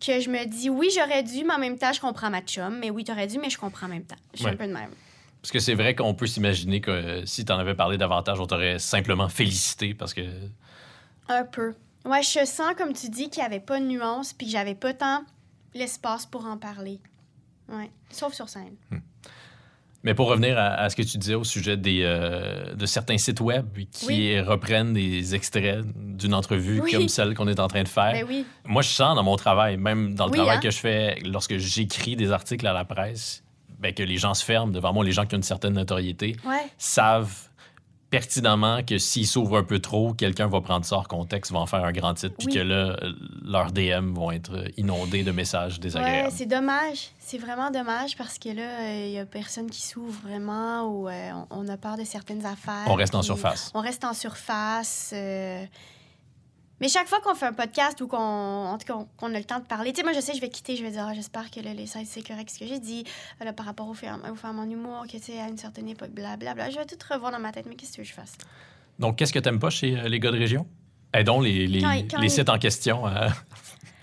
Speaker 2: que je me dis oui, j'aurais dû, mais en même temps, je comprends ma chum. Mais oui, t'aurais dû, mais je comprends en même temps. Je suis
Speaker 1: Ouais.
Speaker 2: un peu de même.
Speaker 1: Parce que c'est vrai qu'on peut s'imaginer que euh, si tu en avais parlé davantage, on t'aurait simplement félicité parce que.
Speaker 2: Un peu. Ouais, je sens, comme tu dis, qu'il n'y avait pas de nuance, puis que j'avais pas tant l'espace pour en parler. Ouais. Sauf sur scène.
Speaker 1: Mais pour revenir à, à ce que tu disais au sujet des, euh, de certains sites web qui
Speaker 2: Oui.
Speaker 1: reprennent des extraits d'une entrevue
Speaker 2: Oui.
Speaker 1: comme celle qu'on est en train de faire,
Speaker 2: Ben oui.
Speaker 1: moi, je sens dans mon travail, même dans le travail
Speaker 2: hein?
Speaker 1: que je fais, lorsque j'écris des articles à la presse, ben, que les gens se ferment devant moi, les gens qui ont une certaine notoriété,
Speaker 2: Ouais.
Speaker 1: savent pertinemment que s'ils s'ouvrent un peu trop, quelqu'un va prendre ça hors contexte, va en faire un grand titre, puis
Speaker 2: Oui.
Speaker 1: que là, euh, leurs DM vont être inondés de messages
Speaker 2: Ouais,
Speaker 1: désagréables.
Speaker 2: c'est dommage. C'est vraiment dommage parce que là, il y a personne qui s'ouvre vraiment ou euh, on, a peur de certaines affaires.
Speaker 1: On reste en surface.
Speaker 2: On reste en surface. euh, Mais chaque fois qu'on fait un podcast ou qu'on en tout cas, qu'on- a le temps de parler, tu sais, moi, je sais, je vais quitter, je vais dire, Ah, j'espère que là, les sites, c'est correct ce que j'ai dit, euh, là, par rapport au film, au film en humour, que, tu sais, à une certaine époque, blablabla. Je vais tout revoir dans ma tête, mais qu'est-ce que je fasse?
Speaker 1: Donc, qu'est-ce que t'aimes pas chez euh, les gars de région? Aidons les, les,
Speaker 2: Quand- quand
Speaker 1: les
Speaker 2: ils-
Speaker 1: sites en question à,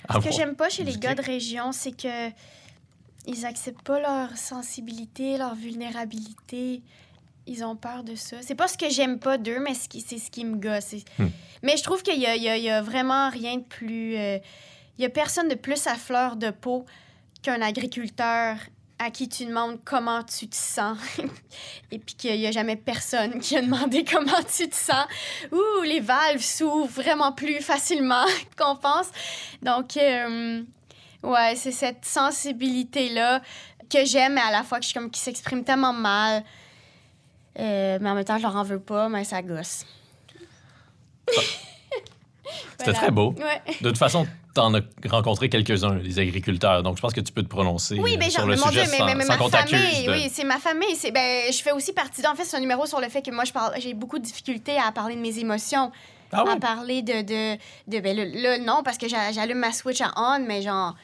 Speaker 1: à
Speaker 2: Ce que j'aime pas chez les gars de région, c'est que ils acceptent pas leur sensibilité, leur vulnérabilité. Ils ont peur de ça. C'est pas ce que j'aime pas d'eux, mais c'est ce qui me gosse.
Speaker 1: Hmm.
Speaker 2: Mais je trouve qu'il y a, y y vraiment rien de plus... euh, Il y a personne de plus à fleur de peau qu'un agriculteur à qui tu demandes comment tu te sens. Et puis qu'il y a jamais personne qui a demandé comment tu te sens. Ouh, les valves s'ouvrent vraiment plus facilement qu'on pense. Donc, euh, ouais, c'est cette sensibilité-là que j'aime, mais à la fois que je suis comme qui s'exprime tellement mal. Euh, mais en même temps, je leur en veux pas, mais ça gosse.
Speaker 1: C'était
Speaker 2: Voilà.
Speaker 1: très beau.
Speaker 2: Ouais.
Speaker 1: De toute façon, t'en as rencontré quelques-uns, les agriculteurs, donc je pense que tu peux te prononcer
Speaker 2: Oui,
Speaker 1: euh,
Speaker 2: mais
Speaker 1: sur le sujet
Speaker 2: Dieu, mais,
Speaker 1: sans,
Speaker 2: mais- mais
Speaker 1: sans
Speaker 2: ma famille,
Speaker 1: de-
Speaker 2: oui, c'est ma famille. C'est, ben, je fais aussi partie. En fait, c'est un numéro sur le fait que moi, je parle, j'ai beaucoup de difficultés à parler de mes émotions,
Speaker 1: Ah oui?
Speaker 2: à parler de, de, de ben, là, là, non, parce que j'a- j'allume ma switch à on, mais genre,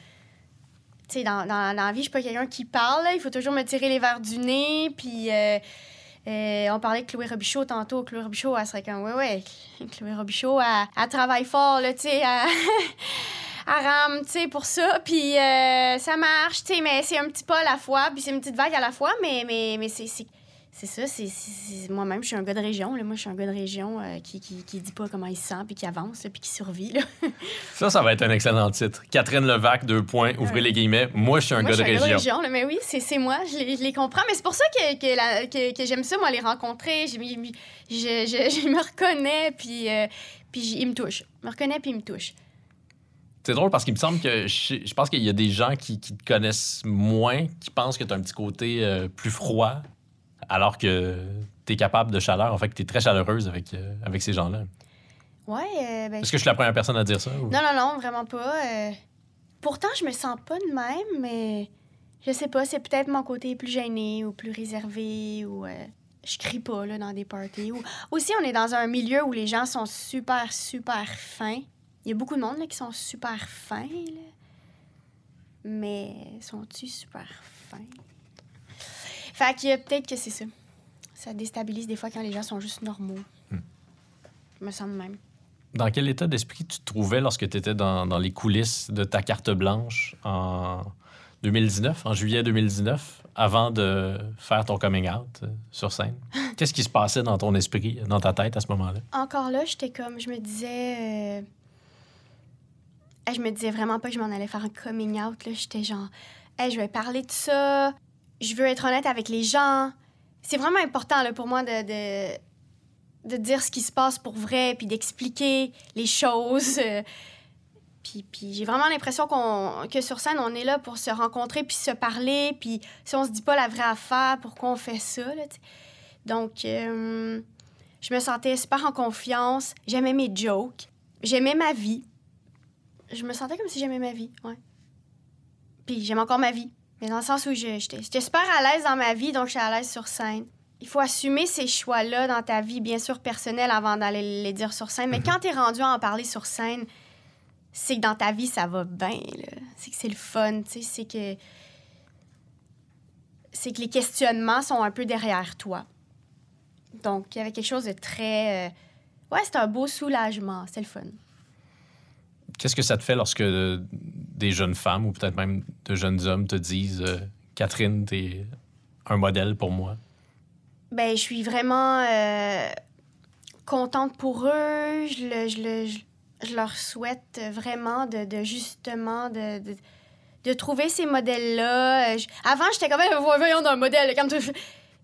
Speaker 2: tu sais, dans, dans, dans la vie, je suis pas quelqu'un qui parle. là. Il faut toujours me tirer les verres du nez, puis. euh, euh, on parlait de Chloé Robichaud tantôt. Chloé Robichaud, elle serait comme, ouais, ouais. Chloé Robichaud, elle, elle travaille fort, là, tu sais. Elle, elle rame, tu sais, pour ça. Puis euh, ça marche, tu sais, mais c'est un petit pas à la fois, puis c'est une petite vague à la fois, mais, mais, mais c'est. C'est- ça, c'est, moi-même, je suis un gars de région. Là. Moi, je suis un gars de région euh, qui, qui, qui dit pas comment il se sent, puis qui avance, là, puis qui survit. Là.
Speaker 1: Ça, ça va être un excellent titre. Catherine Levac, deux points, ouvrez
Speaker 2: Ouais.
Speaker 1: les guillemets. Moi, je suis un
Speaker 2: moi,
Speaker 1: gars
Speaker 2: je
Speaker 1: de
Speaker 2: suis un gars de
Speaker 1: région.
Speaker 2: là, mais oui, c'est, moi, je les, je les comprends. Mais c'est pour ça que, que, la- que, que j'aime ça, moi, les rencontrer. Je, je, je, me reconnais, puis, euh, puis j- il me touche. Je me reconnais, puis il me touche.
Speaker 1: C'est drôle parce qu'il me semble que je, je pense qu'il y a des gens qui, qui te connaissent moins, qui pensent que tu as un petit côté euh, plus froid alors que tu es capable de chaleur. En fait, que tu es très chaleureuse avec, euh, avec ces gens-là.
Speaker 2: Ouais, euh, ben,
Speaker 1: Est-ce que je suis la première personne à dire ça? ou-
Speaker 2: Non, non, non, vraiment pas. euh. Pourtant, je me sens pas de même, mais je sais pas, c'est peut-être mon côté plus gêné ou plus réservé ou je crie pas là, dans des parties. Ou... Aussi, on est dans un milieu où les gens sont super, super fins. Il y a beaucoup de monde là, qui sont super fins, là. mais sont-ils super fins? Fait que peut-être que c'est ça. Ça déstabilise des fois quand les gens sont juste normaux.
Speaker 1: Hmm.
Speaker 2: Je me sens de même.
Speaker 1: Dans quel état d'esprit tu te trouvais lorsque tu étais dans, dans les coulisses de ta carte blanche en 2019, en juillet 2019, avant de faire ton coming out euh, sur scène? Qu'est-ce qui se passait dans ton esprit, dans ta tête à ce moment-là?
Speaker 2: encore là, j'étais comme, je me disais, euh, je me disais vraiment pas que je m'en allais faire un coming out. Là, j'étais genre, hey, je vais parler de ça. Je veux être honnête avec les gens. C'est vraiment important pour moi de, de, dire ce qui se passe pour vrai, puis d'expliquer les choses. puis, j'ai vraiment l'impression que sur scène, on est là pour se rencontrer, puis se parler. Puis si on se dit pas la vraie affaire, pourquoi on fait ça? Donc, euh, je me sentais super en confiance. J'aimais mes jokes. J'aimais ma vie. Je me sentais comme si j'aimais ma vie, ouais. Puis j'aime encore ma vie. Mais dans le sens où je- j'étais super à l'aise dans ma vie, donc j'étais à l'aise sur scène. Il faut assumer ces choix-là dans ta vie, bien sûr personnelle, avant d'aller les dire sur scène. Mais quand t'es rendu à en parler sur scène, c'est que dans ta vie, ça va bien. C'est que c'est le fun, tu sais. C'est que... C'est que les questionnements sont un peu derrière toi. Donc, il y avait quelque chose de très... euh, Ouais, c'était un beau soulagement. C'était le fun.
Speaker 1: Qu'est-ce que ça te fait lorsque euh, des jeunes femmes ou peut-être même de jeunes hommes te disent euh, Catherine, t'es un modèle pour moi?
Speaker 2: Ben, je suis vraiment euh, contente pour eux. Je, le- je, je- leur souhaite vraiment de, de justement de, de, trouver ces modèles-là. Euh, Avant, j'étais comme même voyons d'un modèle. Comme tout-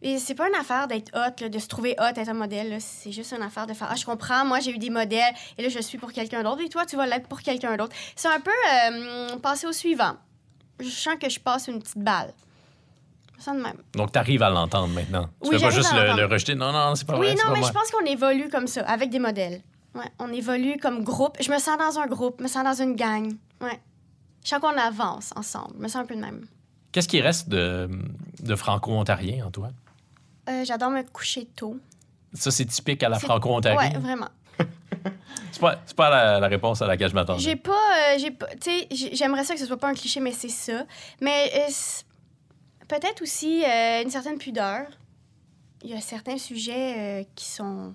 Speaker 2: Et c'est pas une affaire d'être hot, là, de se trouver hot, être un modèle. C'est juste une affaire de faire Ah, je comprends, moi j'ai eu des modèles et là je suis pour quelqu'un d'autre et toi tu vas l'être pour quelqu'un d'autre. C'est un peu euh, passer au suivant. Je sens que je passe une petite balle. Ça de même.
Speaker 1: Donc, tu arrives à l'entendre maintenant. Tu
Speaker 2: Oui,
Speaker 1: fais pas
Speaker 2: j'arrive
Speaker 1: juste le, le rejeter. Non, non, c'est pas
Speaker 2: Oui,
Speaker 1: vrai. c'est
Speaker 2: non,
Speaker 1: pas
Speaker 2: mais
Speaker 1: moi.
Speaker 2: je pense qu'on évolue comme ça, avec des modèles. Ouais, on évolue comme groupe. Je me sens dans un groupe, je me sens dans une gang. Ouais. Je sens qu'on avance ensemble. Je me sens un peu de même.
Speaker 1: Qu'est-ce qui reste de, de franco-ontarien en toi?
Speaker 2: Euh, J'adore me coucher tôt.
Speaker 1: Ça, c'est typique à la franco-ontarie.
Speaker 2: Ouais, vraiment.
Speaker 1: C'est pas, c'est pas la, la réponse à laquelle je m'attendais.
Speaker 2: J'ai pas. euh, j'ai pas tu sais, j'ai- j'aimerais ça que ce soit pas un cliché, mais c'est ça. Mais euh, peut-être aussi une certaine pudeur. Il y a certains sujets qui sont.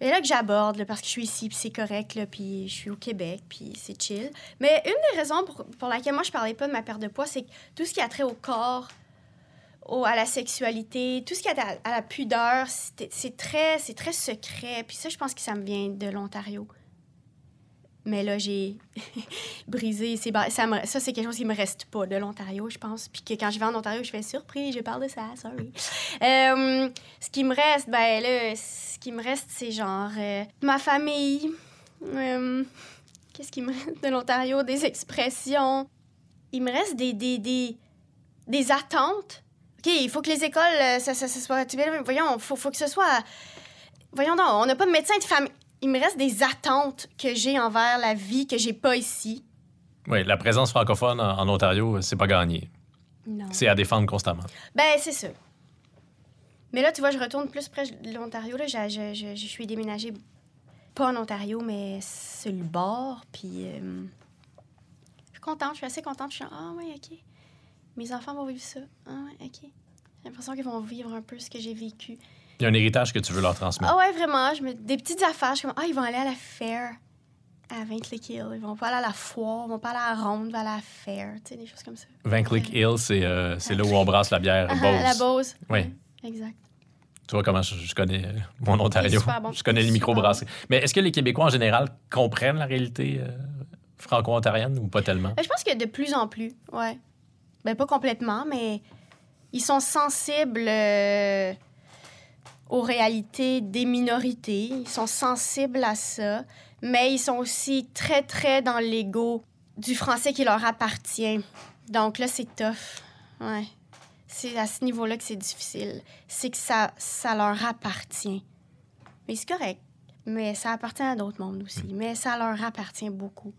Speaker 2: Et là que j'aborde, parce que je suis ici, puis c'est correct, là, puis je suis au Québec, puis c'est chill. Mais une des raisons pour, pour laquelle moi je parlais pas de ma perte de poids, c'est que tout ce qui a trait au corps, au- à la sexualité, tout ce qui trait à, à la pudeur, c'est très, très secret. Puis ça, je pense que ça me vient de l'Ontario. Mais là, j'ai brisé. ça c'est quelque chose qui me reste pas de l'Ontario, je pense. Puis que quand je vais en Ontario, je fais surprise, je parle de ça, sorry. Euh, ce qui me reste, ben là, ce qui me reste, c'est genre euh, ma famille. Euh, Qu'est-ce qui me reste de l'Ontario? Des expressions. Il me reste des, des, des, des attentes. OK, il faut que les écoles, euh, ça, ça, ça soit. Voyons, il faut, faut que ce soit. Voyons donc, on n'a pas de médecin de famille. Il me reste des attentes que j'ai envers la vie que j'ai pas ici.
Speaker 1: Oui, la présence francophone en, en Ontario, c'est pas gagné.
Speaker 2: Non.
Speaker 1: C'est à défendre constamment.
Speaker 2: Ben, c'est ça. Mais là, tu vois, je retourne plus près de l'Ontario. Là, je, je, je, je suis déménagée, pas en Ontario, mais sur le bord. Puis, euh, je suis contente, je suis assez contente. Je suis ah ouais, OK. Mes enfants vont vivre ça. Ah ouais, OK. J'ai l'impression qu'ils vont vivre un peu ce que j'ai vécu.
Speaker 1: Il y a un héritage que tu veux leur transmettre.
Speaker 2: Ah ouais, vraiment. Je me... Des petites affaires. Je suis comme, ah, ils vont aller à la fair à Vinclick Hill. Ils vont pas aller à la foire, ils vont pas aller à la ronde, ils vont aller à la fair. Tu sais, des choses comme ça.
Speaker 1: Van Click Hill, c'est euh, là où on brasse la bière
Speaker 2: Ah,
Speaker 1: Bose.
Speaker 2: la Bose.
Speaker 1: Oui.
Speaker 2: Exact.
Speaker 1: Tu vois comment je, je connais euh, mon Ontario.
Speaker 2: bon.
Speaker 1: Je connais les microbrasseries. Mais est-ce que les Québécois en général comprennent la réalité euh, franco-ontarienne ou pas tellement?
Speaker 2: Ben, je pense que de plus en plus, ouais. Ben, pas complètement, mais ils sont sensibles euh, aux réalités des minorités. Ils sont sensibles à ça, mais ils sont aussi très, très dans l'ego du français qui leur appartient. Donc là, c'est tough. Ouais. C'est à ce niveau-là que c'est difficile. C'est que ça, ça leur appartient. Mais c'est correct. Mais ça appartient à d'autres mondes aussi. Mais ça leur appartient beaucoup.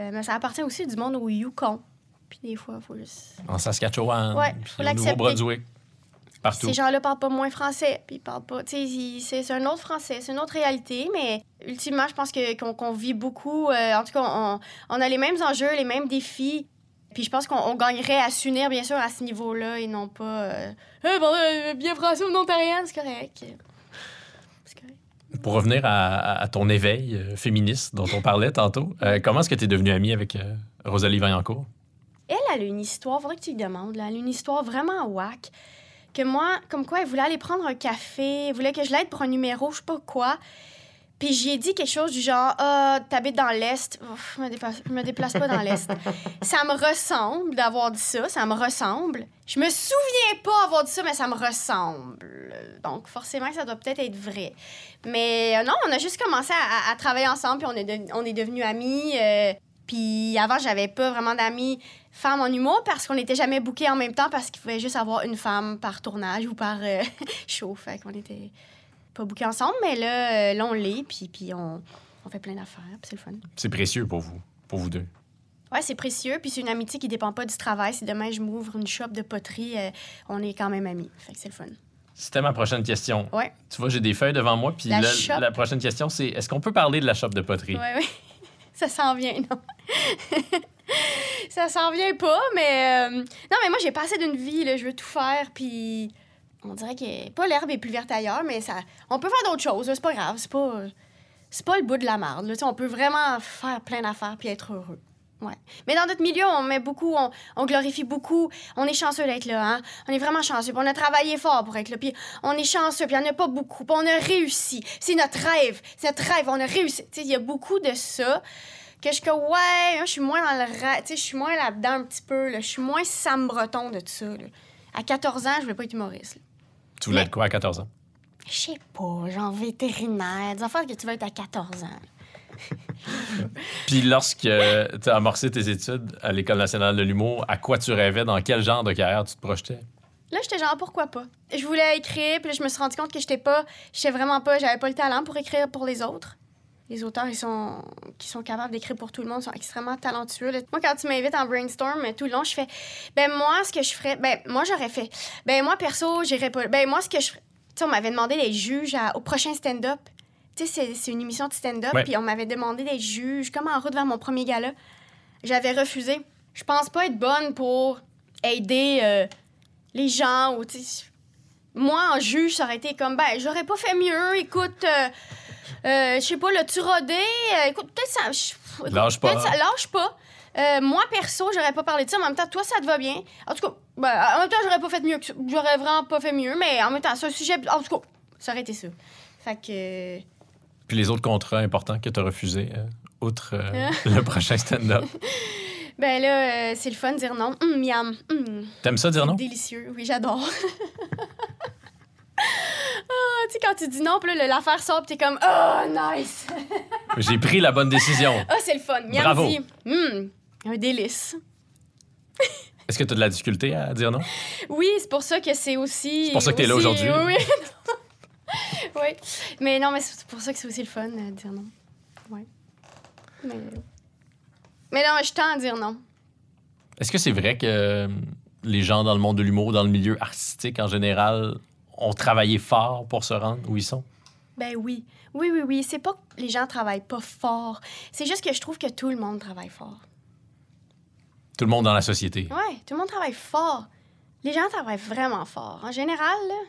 Speaker 2: Euh, mais ça appartient aussi du monde au Yukon. Puis des fois, il faut juste...
Speaker 1: En Saskatchewan,
Speaker 2: Ouais, faut
Speaker 1: au. Nouveau-Brunswick, partout.
Speaker 2: Ces gens-là parlent pas moins français, puis ils parlent pas. Tu sais, c'est un autre français, c'est une autre réalité, mais ultimement, je pense qu'on vit beaucoup. euh, en tout cas, on, on a les mêmes enjeux, les mêmes défis. Puis je pense qu'on on gagnerait à s'unir, bien sûr, à ce niveau-là, et non pas. Euh, Eh, bon, euh, bien français ou non c'est correct. C'est correct.
Speaker 1: Pour revenir à, à- ton éveil euh, féministe dont on parlait tantôt, comment est-ce que tu es devenue amie avec Rosalie Vaillancourt?
Speaker 2: Elle, elle a une histoire, faudrait que tu lui demandes, là. Elle a une histoire vraiment whack. Que moi, comme quoi, elle voulait aller prendre un café, elle voulait que je l'aide pour un numéro, je sais pas quoi. Puis j'y ai dit quelque chose du genre Ah, t'habites dans l'Est. Je me, déplace, je me déplace pas dans l'Est. ça me ressemble d'avoir dit ça, ça me ressemble. Je me souviens pas avoir dit ça, mais ça me ressemble. Donc forcément, ça doit peut-être être vrai. Mais euh, non, on a juste commencé à, à- à travailler ensemble, puis on est, de- on est devenus amis. euh, puis avant, j'avais pas vraiment d'amis femmes en humour parce qu'on n'était jamais bookés en même temps parce qu'il pouvait juste avoir une femme par tournage ou par euh, show. Fait qu'on était pas bookés ensemble, mais là, euh, là on l'est, puis, puis on, on fait plein d'affaires, puis c'est le fun.
Speaker 1: C'est précieux pour vous, pour vous deux.
Speaker 2: Ouais, c'est précieux, puis c'est une amitié qui dépend pas du travail. Si demain je m'ouvre une shop de poterie, euh, on est quand même amis. Fait que c'est le fun.
Speaker 1: C'était ma prochaine question.
Speaker 2: Ouais.
Speaker 1: Tu vois, j'ai des feuilles devant moi, puis
Speaker 2: La
Speaker 1: la prochaine question, c'est est-ce qu'on peut parler de la shop de poterie?
Speaker 2: Ouais, ouais. Ça s'en vient, non? ça s'en vient pas, mais... euh, Non, mais moi, j'ai passé d'une vie, là. Je veux tout faire, puis... On dirait que... Pas l'herbe est plus verte ailleurs, mais ça... On peut faire d'autres choses, c'est pas grave. C'est pas... C'est pas le bout de la marde, là. On peut vraiment faire plein d'affaires puis être heureux. Ouais. Mais dans notre milieu, on met beaucoup, on, on glorifie beaucoup. On est chanceux d'être là, hein? On est vraiment chanceux. Puis on a travaillé fort pour être là. Puis on est chanceux, puis il n'y en a pas beaucoup. Puis on a réussi. C'est notre rêve. C'est notre rêve. On a réussi. Tu sais, il y a beaucoup de ça. Que je que, ouais, moi, je suis moins dans le rêve. Tu sais, je suis moins là-dedans un petit peu. Là. Je suis moins Sam Breton de tout ça. là. À 14 ans, je voulais pas être humoriste. là.
Speaker 1: Tu voulais
Speaker 2: Mais-
Speaker 1: être quoi à 14 ans?
Speaker 2: Je sais pas, genre vétérinaire. Des affaires que tu veux être à 14 ans.
Speaker 1: Puis lorsque tu as amorcé tes études à l'École nationale de l'humour, à quoi tu rêvais? Dans quel genre de carrière tu te projetais?
Speaker 2: Là, j'étais genre, pourquoi pas? Je voulais écrire, puis là, je me suis rendu compte que j'étais pas, j'étais vraiment pas, j'avais pas le talent pour écrire pour les autres. Les auteurs, ils sont, qui sont capables d'écrire pour tout le monde, sont extrêmement talentueux. là. Moi, quand tu m'invites en brainstorm, tout le long, je fais, ben moi, ce que je ferais, ben moi, j'aurais fait, ben moi, perso, j'irais pas, ben moi, ce que je ferais, tu sais, on m'avait demandé les juges à- au prochain stand-up. Tu sais, c'est- une émission de stand-up, puis on m'avait demandé des juges, comme en route vers mon premier gala. J'avais refusé. Je pense pas être bonne pour aider euh, les gens ou, tu sais, moi, en juge, ça aurait été comme, ben, j'aurais pas fait mieux. Écoute, euh, euh, je sais pas, le tu rodé? Euh, écoute, peut-être ça. écoute,
Speaker 1: Lâche pas.
Speaker 2: ça- lâche pas. Euh, moi, perso, j'aurais pas parlé de ça. En même temps, toi, ça te va bien. En tout cas, ben, en même temps, j'aurais pas fait mieux. J'aurais vraiment pas fait mieux, mais en même temps, c'est un sujet. En tout cas, ça aurait été ça. Fait que.
Speaker 1: Puis les autres contrats importants que tu as refusés, euh, outre euh, le prochain stand-up.
Speaker 2: Ben là, euh, c'est le fun de dire non. Hum, miam. Hum.
Speaker 1: T'aimes ça dire non?
Speaker 2: Délicieux, oui, j'adore. tu sais, quand tu dis non, puis là, l'affaire sort, puis t'es comme, oh, nice!
Speaker 1: J'ai pris la bonne décision.
Speaker 2: Ah, c'est le fun. Miam
Speaker 1: Bravo.
Speaker 2: dit, hum, un délice.
Speaker 1: Est-ce que tu as de la difficulté à dire non?
Speaker 2: Oui, c'est pour ça que c'est aussi.
Speaker 1: C'est pour ça que t'es là
Speaker 2: aussi-
Speaker 1: aujourd'hui.
Speaker 2: Oui, oui. oui. Mais non, mais c'est pour ça que c'est aussi le fun euh, de dire non. Oui. Mais. Mais non, je tends à dire non.
Speaker 1: Est-ce que c'est vrai que euh, les gens dans le monde de l'humour, dans le milieu artistique en général, ont travaillé fort pour se rendre où ils sont?
Speaker 2: Ben oui. Oui, oui, oui. C'est pas que les gens travaillent pas fort. C'est juste que je trouve que tout le monde travaille fort.
Speaker 1: Tout le monde dans la société.
Speaker 2: Ouais, tout le monde travaille fort. Les gens travaillent vraiment fort. En général, là.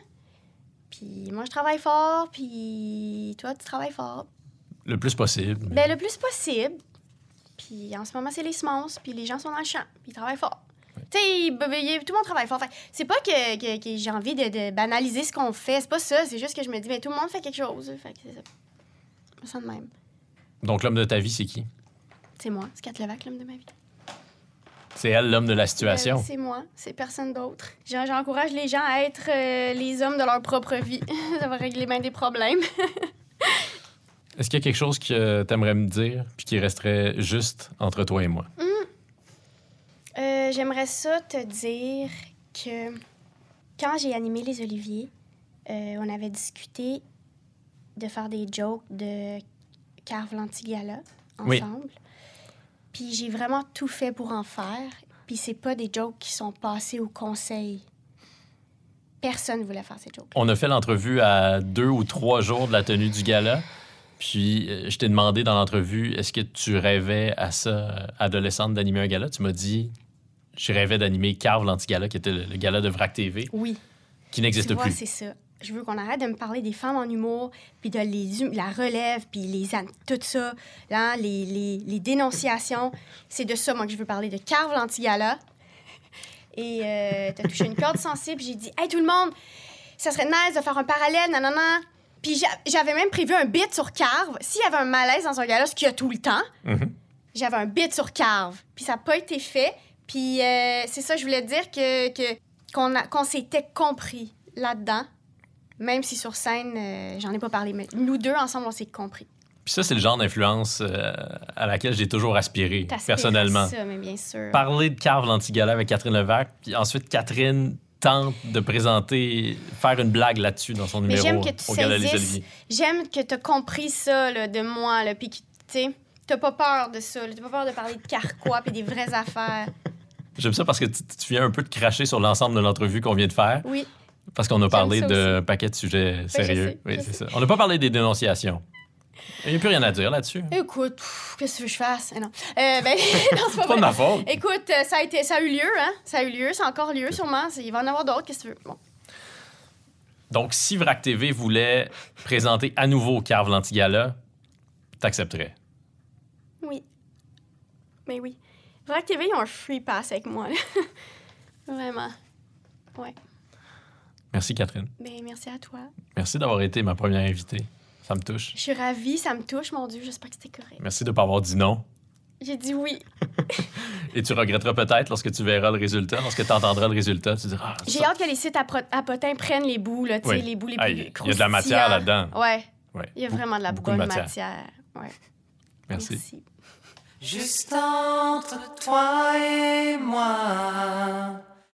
Speaker 2: Puis moi, je travaille fort, puis toi, tu travailles fort.
Speaker 1: Le plus possible.
Speaker 2: Ben, le plus possible. Puis en ce moment, c'est les semences, puis les gens sont dans le champ, puis ils travaillent fort. Tu sais, tout le monde travaille fort. Que c'est pas que, que- que j'ai envie de, de banaliser ce qu'on fait, c'est pas ça. C'est juste que je me dis, ben, tout le monde fait quelque chose. Fait que c'est ça. Je me sens de même.
Speaker 1: Donc l'homme de ta vie, c'est qui?
Speaker 2: C'est moi, c'est Kat Levac, l'homme de ma vie.
Speaker 1: C'est elle, l'homme de la situation.
Speaker 2: Euh, c'est moi, c'est personne d'autre. J'en- J'encourage les gens à être euh, les hommes de leur propre vie. ça va régler bien des problèmes.
Speaker 1: Est-ce qu'il y a quelque chose que tu aimerais me dire puis qui resterait juste entre toi et moi?
Speaker 2: Euh, J'aimerais ça te dire que quand j'ai animé les Oliviers, euh, on avait discuté de faire des jokes de Carve l'Antigala
Speaker 1: Oui.
Speaker 2: ensemble. Puis j'ai vraiment tout fait pour en faire. Puis c'est pas des jokes qui sont passés au conseil. Personne voulait faire ces jokes.
Speaker 1: On a fait l'entrevue à deux ou trois jours de la tenue du gala. Puis euh, je t'ai demandé dans l'entrevue, est-ce que tu rêvais à ça, adolescente, d'animer un gala? Tu m'as dit, je rêvais d'animer Carve l'Antigala, qui était le, le gala de VRAC TV,
Speaker 2: Oui.
Speaker 1: qui n'existe plus.
Speaker 2: c'est ça. Je veux qu'on arrête de me parler des femmes en humour, puis de les, hum- la relève, puis les, tout ça, là, les, les, les dénonciations. C'est de ça, moi, que je veux parler, de Carve l'Antigala. Et euh, t'as touché une corde sensible. J'ai dit, hey, tout le monde, ça serait nice de faire un parallèle, nanana. Puis j'a- j'avais même prévu un bit sur Carve. S'il y avait un malaise dans un gala, ce qu'il y a tout le temps,
Speaker 1: Mhm.
Speaker 2: j'avais un bit sur Carve. Puis ça n'a pas été fait. Puis euh, c'est ça, je voulais dire que que- qu'on a- qu'on s'était compris là-dedans. Même si sur scène, euh, j'en ai pas parlé, mais nous deux ensemble, on s'est compris.
Speaker 1: Puis ça, c'est le genre d'influence euh, à laquelle j'ai toujours aspiré, personnellement.
Speaker 2: Ça, mais bien sûr.
Speaker 1: Parler de Carve l'Antigala avec Catherine Levac, puis ensuite Catherine tente de présenter, faire une blague là-dessus dans son
Speaker 2: Mais
Speaker 1: numéro
Speaker 2: j'aime que tu
Speaker 1: au Gala.
Speaker 2: J'aime que tu as compris ça là, de moi, là, puis que tu sais, t'as pas peur de ça, là, t'as pas peur de parler de carquois puis des vraies affaires.
Speaker 1: J'aime ça parce que tu, tu viens un peu de cracher sur l'ensemble de l'entrevue qu'on vient de faire,
Speaker 2: Oui,
Speaker 1: parce qu'on a parlé
Speaker 2: ça
Speaker 1: d'un paquet de sujets
Speaker 2: je
Speaker 1: sérieux.
Speaker 2: sais,
Speaker 1: oui, c'est ça. On n'a pas parlé des dénonciations. Il n'y a plus rien à dire là-dessus.
Speaker 2: écoute, qu'est-ce que tu veux que je fasse? Eh non. Euh, ben, non, c'est pas
Speaker 1: de ma faute.
Speaker 2: Écoute, euh, ça a, été, ça a eu lieu, hein? Ça a eu lieu, c'est encore lieu sûrement. Il va en avoir d'autres, qu'est-ce que tu veux? Bon.
Speaker 1: Donc, si VRAC TV voulait présenter à nouveau Carve l'Antigala, t'accepterais?
Speaker 2: Oui. Mais oui. Vrac TV, ils ont un free pass avec moi. Vraiment. Ouais.
Speaker 1: Merci, Catherine.
Speaker 2: Ben, merci à toi.
Speaker 1: Merci d'avoir été ma première invitée. Ça me touche.
Speaker 2: Je suis ravie, ça me touche, mon Dieu. J'espère que c'était correct.
Speaker 1: Merci de ne pas avoir dit non.
Speaker 2: J'ai dit oui.
Speaker 1: Et tu regretteras peut-être lorsque tu verras le résultat, lorsque tu entendras le résultat, tu diras ah,
Speaker 2: J'ai hâte que les sites à, à potins prennent les bouts, là,
Speaker 1: Oui.
Speaker 2: les bouts les
Speaker 1: Ah,
Speaker 2: plus
Speaker 1: il y a de la matière là-dedans.
Speaker 2: Ouais.
Speaker 1: Ouais.
Speaker 2: Il y a vraiment de la
Speaker 1: de
Speaker 2: bonne
Speaker 1: matière.
Speaker 2: matière. Ouais.
Speaker 1: Merci.
Speaker 2: Merci.
Speaker 3: Juste entre toi et moi,